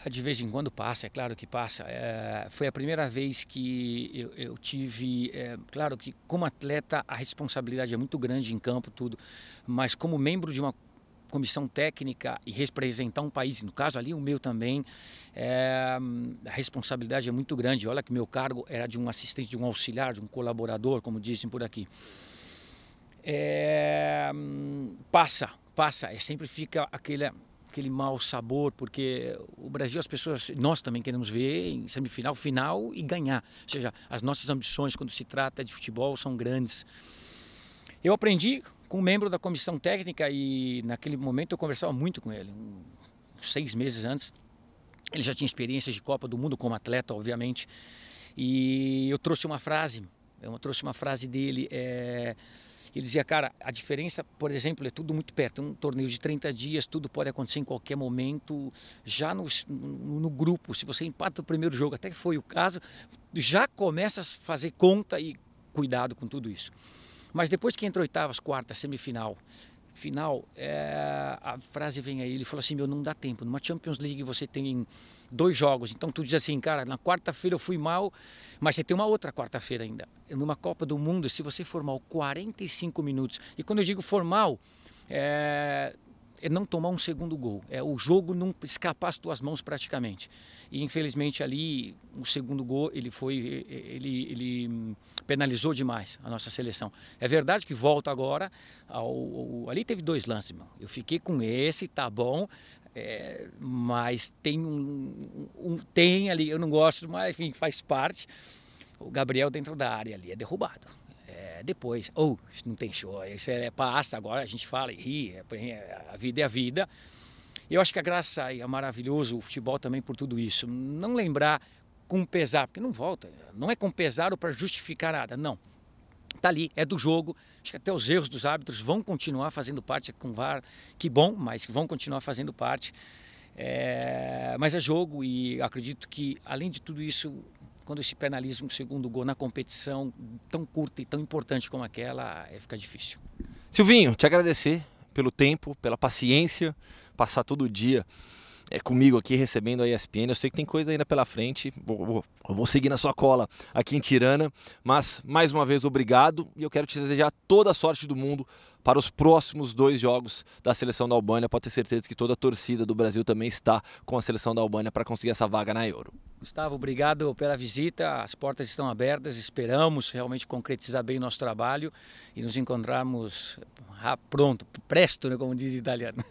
De vez em quando passa, é claro que passa. É, foi a primeira vez que eu, eu tive. É, claro que, como atleta, a responsabilidade é muito grande em campo, tudo, mas como membro de uma comissão técnica e representar um país, no caso ali o meu também, é, a responsabilidade é muito grande. Olha que meu cargo era de um assistente, de um auxiliar, de um colaborador, como dizem por aqui. É, passa, passa, é, sempre fica aquele aquele mau sabor, porque o Brasil, as pessoas, nós também queremos ver em semifinal, final e ganhar. Ou seja, as nossas ambições quando se trata de futebol são grandes. Eu aprendi com um membro da comissão técnica e naquele momento eu conversava muito com ele, uns seis meses antes. Ele já tinha experiências de Copa do Mundo como atleta, obviamente. E eu trouxe uma frase, eu trouxe uma frase dele. É, ele dizia, cara, a diferença, por exemplo, é tudo muito perto. Um torneio de 30 dias, tudo pode acontecer em qualquer momento. Já no, no, no grupo, se você empata o primeiro jogo, até que foi o caso, já começa a fazer conta e cuidado com tudo isso. Mas depois que entra oitavas, quartas, semifinal, final, é, a frase vem aí, ele falou assim, meu, não dá tempo. Numa Champions League você tem dois jogos, então tu diz assim, cara, na quarta-feira eu fui mal, mas você tem uma outra quarta-feira ainda. Numa Copa do Mundo, se você for mal 45 minutos, e quando eu digo formal, é, é não tomar um segundo gol, é o jogo não escapar as tuas mãos praticamente. E infelizmente ali o segundo gol ele foi ele, ele penalizou demais a nossa seleção. É verdade que volta agora ao, ao, ali teve dois lances, irmão. Eu fiquei com esse, tá bom. É, mas tem um, um, tem ali, eu não gosto, mas enfim, faz parte. O Gabriel dentro da área ali é derrubado depois. Ou, oh, não tem show, isso é passa, agora a gente fala e ri, é, é, a vida é a vida. Eu acho que a graça é maravilhoso o futebol também por tudo isso. Não lembrar com pesar, porque não volta, não é com pesar ou para justificar nada, não. Tá ali, é do jogo. Acho que até os erros dos árbitros vão continuar fazendo parte com VAR, que bom, mas vão continuar fazendo parte. É, mas é jogo e acredito que, além de tudo isso, quando se penaliza um segundo gol na competição tão curta e tão importante como aquela, é, fica difícil. Silvinho, te agradecer pelo tempo, pela paciência, passar todo dia é, comigo aqui recebendo a ESPN. Eu sei que tem coisa ainda pela frente, vou, vou, vou seguir na sua cola aqui em Tirana, mas mais uma vez obrigado e eu quero te desejar toda a sorte do mundo para os próximos dois jogos da seleção da Albânia. Pode ter certeza que toda a torcida do Brasil também está com a seleção da Albânia para conseguir essa vaga na Euro. Gustavo, obrigado pela visita. As portas estão abertas. Esperamos realmente concretizar bem o nosso trabalho e nos encontrarmos ah, pronto, presto, né, como diz o italiano.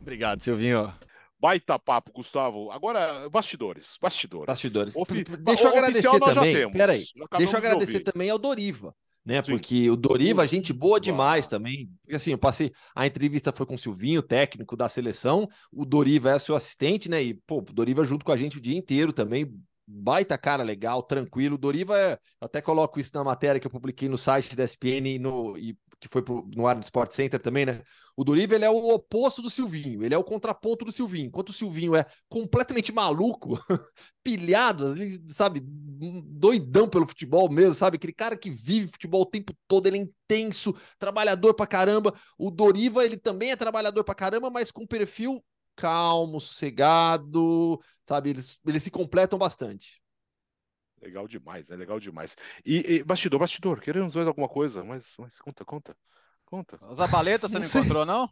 Obrigado, Silvinho. Baita papo, Gustavo. Agora, bastidores. Bastidores. Bastidores. Ofi... Deixa eu agradecer também. Peraí. Deixa eu agradecer também ao Doriva né? Sim. Porque o Doriva, gente boa demais também. Porque assim, eu passei. A entrevista foi com o Silvinho, técnico da seleção. O Doriva é seu assistente, né? E, pô, o Doriva junto com a gente o dia inteiro também. Baita cara legal, tranquilo. O Doriva é. Eu até coloco isso na matéria que eu publiquei no site da SPN e, no, e que foi pro, no ar do Sport Center também, né? O Doriva ele é o oposto do Silvinho, ele é o contraponto do Silvinho. Enquanto o Silvinho é completamente maluco, pilhado, sabe, doidão pelo futebol mesmo, sabe? Aquele cara que vive futebol o tempo todo, ele é intenso, trabalhador pra caramba. O Doriva, ele também é trabalhador pra caramba, mas com perfil calmo, sossegado, sabe? Eles, eles se completam bastante. Legal demais, é legal demais. E, e bastidor, bastidor, queremos mais alguma coisa, mas, mas conta, conta, conta. O Zabaleta você não, não encontrou, não?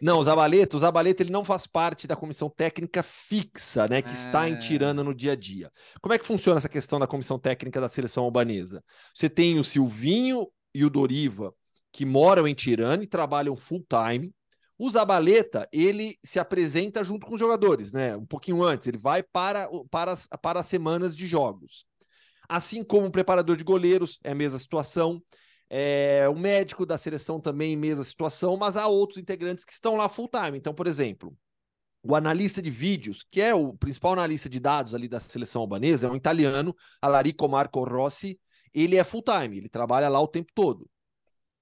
Não, o Zabaleta, o Zabaleta ele não faz parte da comissão técnica fixa, né, que é... está em Tirana no dia a dia. Como é que funciona essa questão da comissão técnica da seleção albanesa? Você tem o Silvinho e o Doriva que moram em Tirana e trabalham full time. O Zabaleta, ele se apresenta junto com os jogadores, né? Um pouquinho antes, ele vai para, para, as, para as semanas de jogos. Assim como o preparador de goleiros, é a mesma situação. É, o médico da seleção também, mesma situação, mas há outros integrantes que estão lá full time. Então, por exemplo, o analista de vídeos, que é o principal analista de dados ali da seleção albanesa, é um italiano, Alarico Marco Rossi. Ele é full time, ele trabalha lá o tempo todo.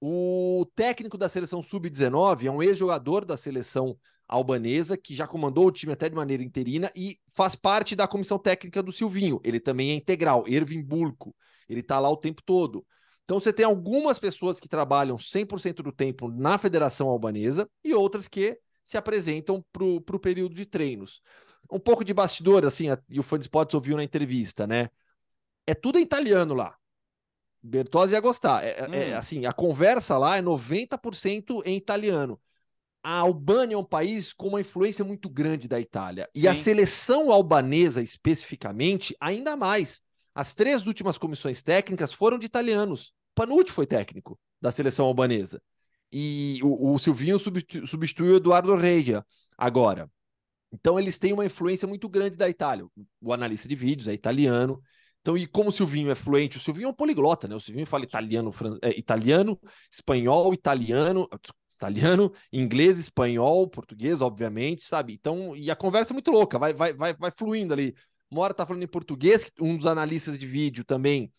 O técnico da seleção sub-19 é um ex-jogador da seleção albanesa que já comandou o time até de maneira interina e faz parte da comissão técnica do Silvinho. Ele também é integral, Ervin Bulco. Ele está lá o tempo todo. Então você tem algumas pessoas que trabalham 100% do tempo na Federação Albanesa e outras que se apresentam para o período de treinos. Um pouco de bastidor, assim, e o Fã de Sports ouviu na entrevista, né? É tudo italiano lá. Bertozzi ia gostar. É, é hum. é, assim, a conversa lá é 90% em italiano. A Albânia é um país com uma influência muito grande da Itália. E Sim. a seleção albanesa, especificamente, ainda mais. As três últimas comissões técnicas foram de italianos. Panucci foi técnico da seleção albanesa. E o, o Silvinho substituiu o Eduardo Regia agora. Então, eles têm uma influência muito grande da Itália. O analista de vídeos é italiano. Então, e como o Silvinho é fluente, o Silvinho é um poliglota, né? O Silvinho fala italiano, fran... é, italiano, espanhol, italiano, italiano, inglês, espanhol, português, obviamente, sabe? Então, e a conversa é muito louca, vai, vai, vai, vai fluindo ali. Uma hora tá falando em português, um dos analistas de vídeo também,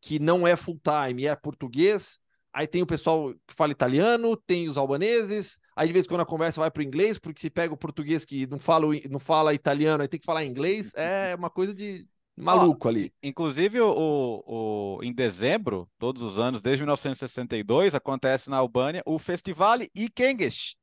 que não é full time, é português. Aí tem o pessoal que fala italiano, tem os albaneses. Aí de vez em quando a conversa vai para o inglês, porque se pega o português que não fala, não fala italiano, aí tem que falar inglês. É uma coisa de maluco ali. Inclusive, o, o, em dezembro, todos os anos, desde 1962, acontece na Albânia o Festival Ikengesh,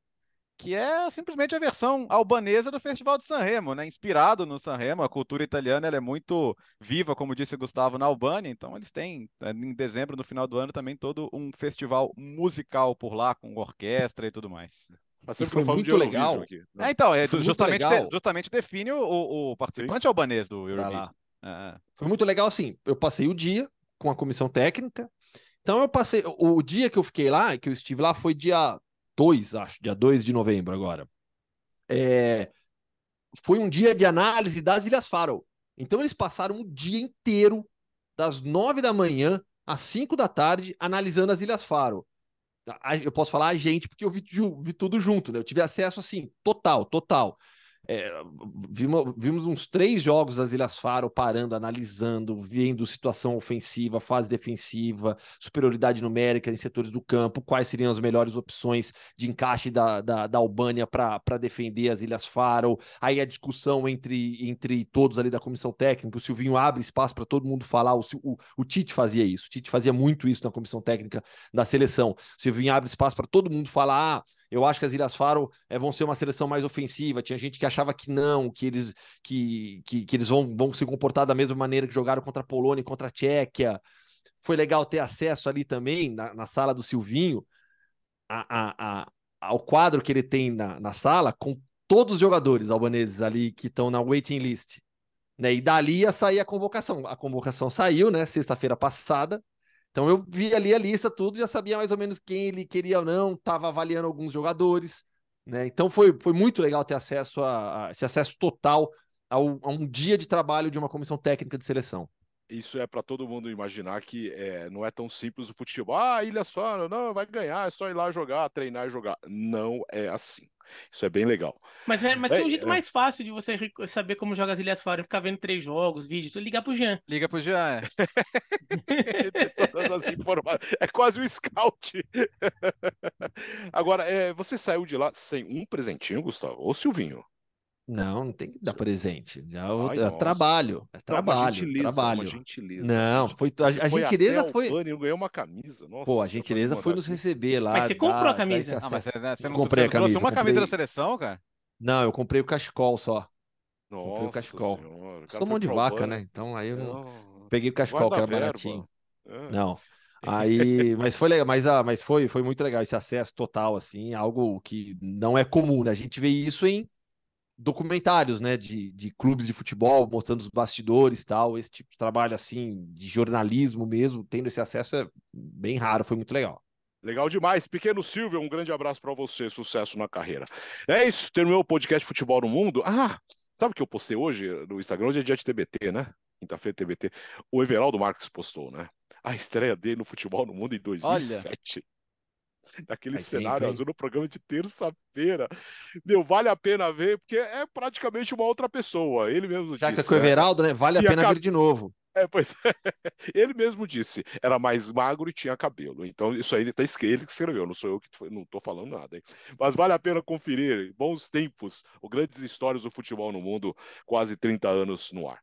que é simplesmente a versão albanesa do Festival de Sanremo, né? Inspirado no Sanremo, a cultura italiana é muito viva, como disse Gustavo, na Albânia, então eles têm, é, em dezembro, no final do ano, também todo um festival musical por lá, com orquestra e tudo mais. Mas foi muito legal. Aqui, né? é, então, é, justamente, de, justamente define o, o participante Sim. albanês do Eurovision. É. Foi muito legal, assim, eu passei o dia com a comissão técnica, então eu passei, o dia que eu fiquei lá, que eu estive lá, foi dia 2, acho, dia 2 de novembro agora. É, foi um dia de análise das Ilhas Faro. Então eles passaram o dia inteiro, das 9 da manhã às 5 da tarde, analisando as Ilhas Faro. Eu posso falar a gente, porque eu vi, vi tudo junto, né? Eu tive acesso assim, total, total. É, vimos, vimos, uns três jogos das Ilhas Faro parando, analisando, vendo situação ofensiva, fase defensiva, superioridade numérica em setores do campo, quais seriam as melhores opções de encaixe da, da, da Albânia para defender as Ilhas Faro. Aí a discussão entre, entre todos ali da comissão técnica, o Silvinho abre espaço para todo mundo falar. O, o, o, Tite fazia isso, o Tite fazia muito isso na comissão técnica da seleção. O Silvinho abre espaço para todo mundo falar. Ah, eu acho que as Ilhas Faro é, vão ser uma seleção mais ofensiva. Tinha gente que achava que não, que eles, que, que, que eles vão, vão se comportar da mesma maneira que jogaram contra a Polônia e contra a Tchequia. Foi legal ter acesso ali também, na, na sala do Silvinho, a, a, a, ao quadro que ele tem na, na sala, com todos os jogadores albaneses ali que estão na waiting list. Né? E dali ia sair a convocação. A convocação saiu, né? Sexta-feira passada. Então eu vi ali a lista, tudo, já sabia mais ou menos quem ele queria ou não, estava avaliando alguns jogadores, né? Então foi, foi muito legal ter acesso a, a esse acesso total ao, a um dia de trabalho de uma comissão técnica de seleção. Isso é para todo mundo imaginar que é, não é tão simples o futebol. Ah, Ilha só, não, vai ganhar, é só ir lá jogar, treinar e jogar. Não é assim. Isso é bem legal. Mas, é, mas é, tem um jeito é... mais fácil de você saber como joga as Ilhas Faro, ficar vendo três jogos, vídeos, ligar pro Jean. Liga pro Jean, é. todas as informações. É quase um scout. Agora, é, você saiu de lá sem um presentinho, Gustavo? Ou Silvinho? Não, não tem que dar presente. Já Ai, é trabalho, é trabalho, gentileza, trabalho. gentileza. Não, foi a, a foi gentileza foi. Eu ganhei uma camisa. Nossa, Pô, a gentileza foi nos receber lá. Mas você comprou a camisa? Ah, mas você, você não, comprei você a camisa. uma camisa da seleção, cara? Não, eu comprei o cachecol só. Nossa comprei o cachecol. Senhora, Sou mão de vaca, né? Então aí eu não... peguei o cachecol que era baratinho. É. Não. Aí, mas foi legal, mas, ah, mas foi, foi muito legal esse acesso total, assim, algo que não é comum, né? A gente vê isso em documentários, né, de, de clubes de futebol, mostrando os bastidores tal, esse tipo de trabalho assim, de jornalismo mesmo, tendo esse acesso é bem raro, foi muito legal. Legal demais. Pequeno Silvio, um grande abraço para você, sucesso na carreira. É isso, terminou o podcast Futebol no Mundo. Ah, sabe o que eu postei hoje no Instagram? Hoje é dia de TBT, né? Quinta-feira TBT. O Everaldo Marques postou, né? A estreia dele no Futebol no Mundo em 2007. Olha daquele cenário azul no programa de terça-feira. Meu, vale a pena ver, porque é praticamente uma outra pessoa. Ele mesmo Já disse. Já que é com o né? Everaldo, né? Vale a pena a... vir de novo. É, pois é. Ele mesmo disse, era mais magro e tinha cabelo. Então, isso aí ele, tá, ele que escreveu, não sou eu que não estou falando nada. Hein? Mas vale a pena conferir. Bons tempos, grandes histórias do futebol no mundo, quase 30 anos no ar.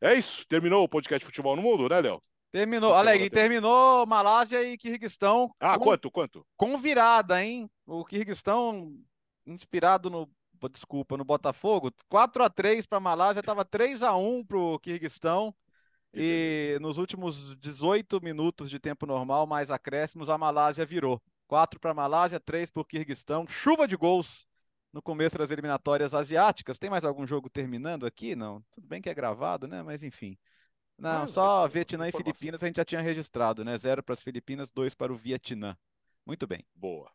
É isso, terminou o podcast Futebol no Mundo, né, Léo? Terminou, olha aí, terminou Malásia e Kirguistão. Ah, com, quanto, quanto? Com virada, hein? O Kirguistão inspirado no, desculpa, no Botafogo, 4 a 3 para Malásia, estava 3 a 1 para o Kirguistão. E nos últimos 18 minutos de tempo normal, mais acréscimos, a Malásia virou. 4 para a Malásia, 3 para o Kirguistão. Chuva de gols no começo das eliminatórias asiáticas. Tem mais algum jogo terminando aqui? Não. Tudo bem que é gravado, né? Mas enfim. Não, ah, só Vietnã e Filipinas a gente já tinha registrado, né? Zero para as Filipinas, dois para o Vietnã. Muito bem. Boa.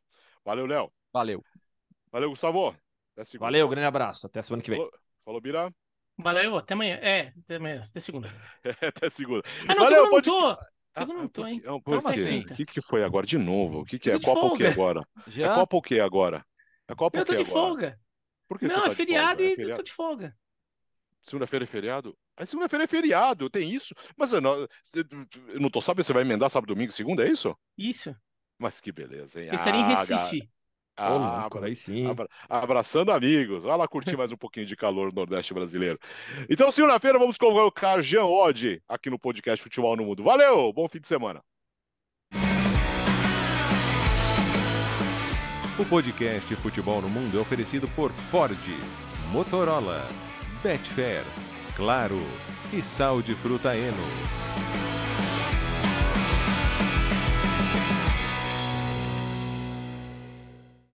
Valeu, Léo. Valeu. Valeu, Gustavo. Valeu, grande abraço. Até semana que vem. Falou, Falou Bira. Valeu, até amanhã. É, até amanhã, até segunda. até segunda. Ah, não, Valeu, segunda pode... não tô. Segunda não tô, hein? Não, por quê? O que, que foi agora de novo? O que, que é? Copa o que agora? Já? É Copa o que agora? É Copa o que agora? Eu tô de folga. Por que não, você tá é feriado e é eu tô de folga. Segunda-feira é feriado? A segunda-feira é feriado, tem isso. Mas eu não, eu não tô sabendo, você vai emendar sábado, domingo, segunda, é isso? Isso. Mas que beleza, hein? Esse ah, era em Recife. Ah, abra- aí sim. abra- abraçando amigos. Vai lá curtir mais um pouquinho de calor no Nordeste brasileiro. Então, segunda-feira, vamos colocar Jean Oddi aqui no podcast Futebol no Mundo. Valeu, bom fim de semana. O podcast Futebol no Mundo é oferecido por Ford, Motorola, Betfair, Claro e Sal de Fruta Eno.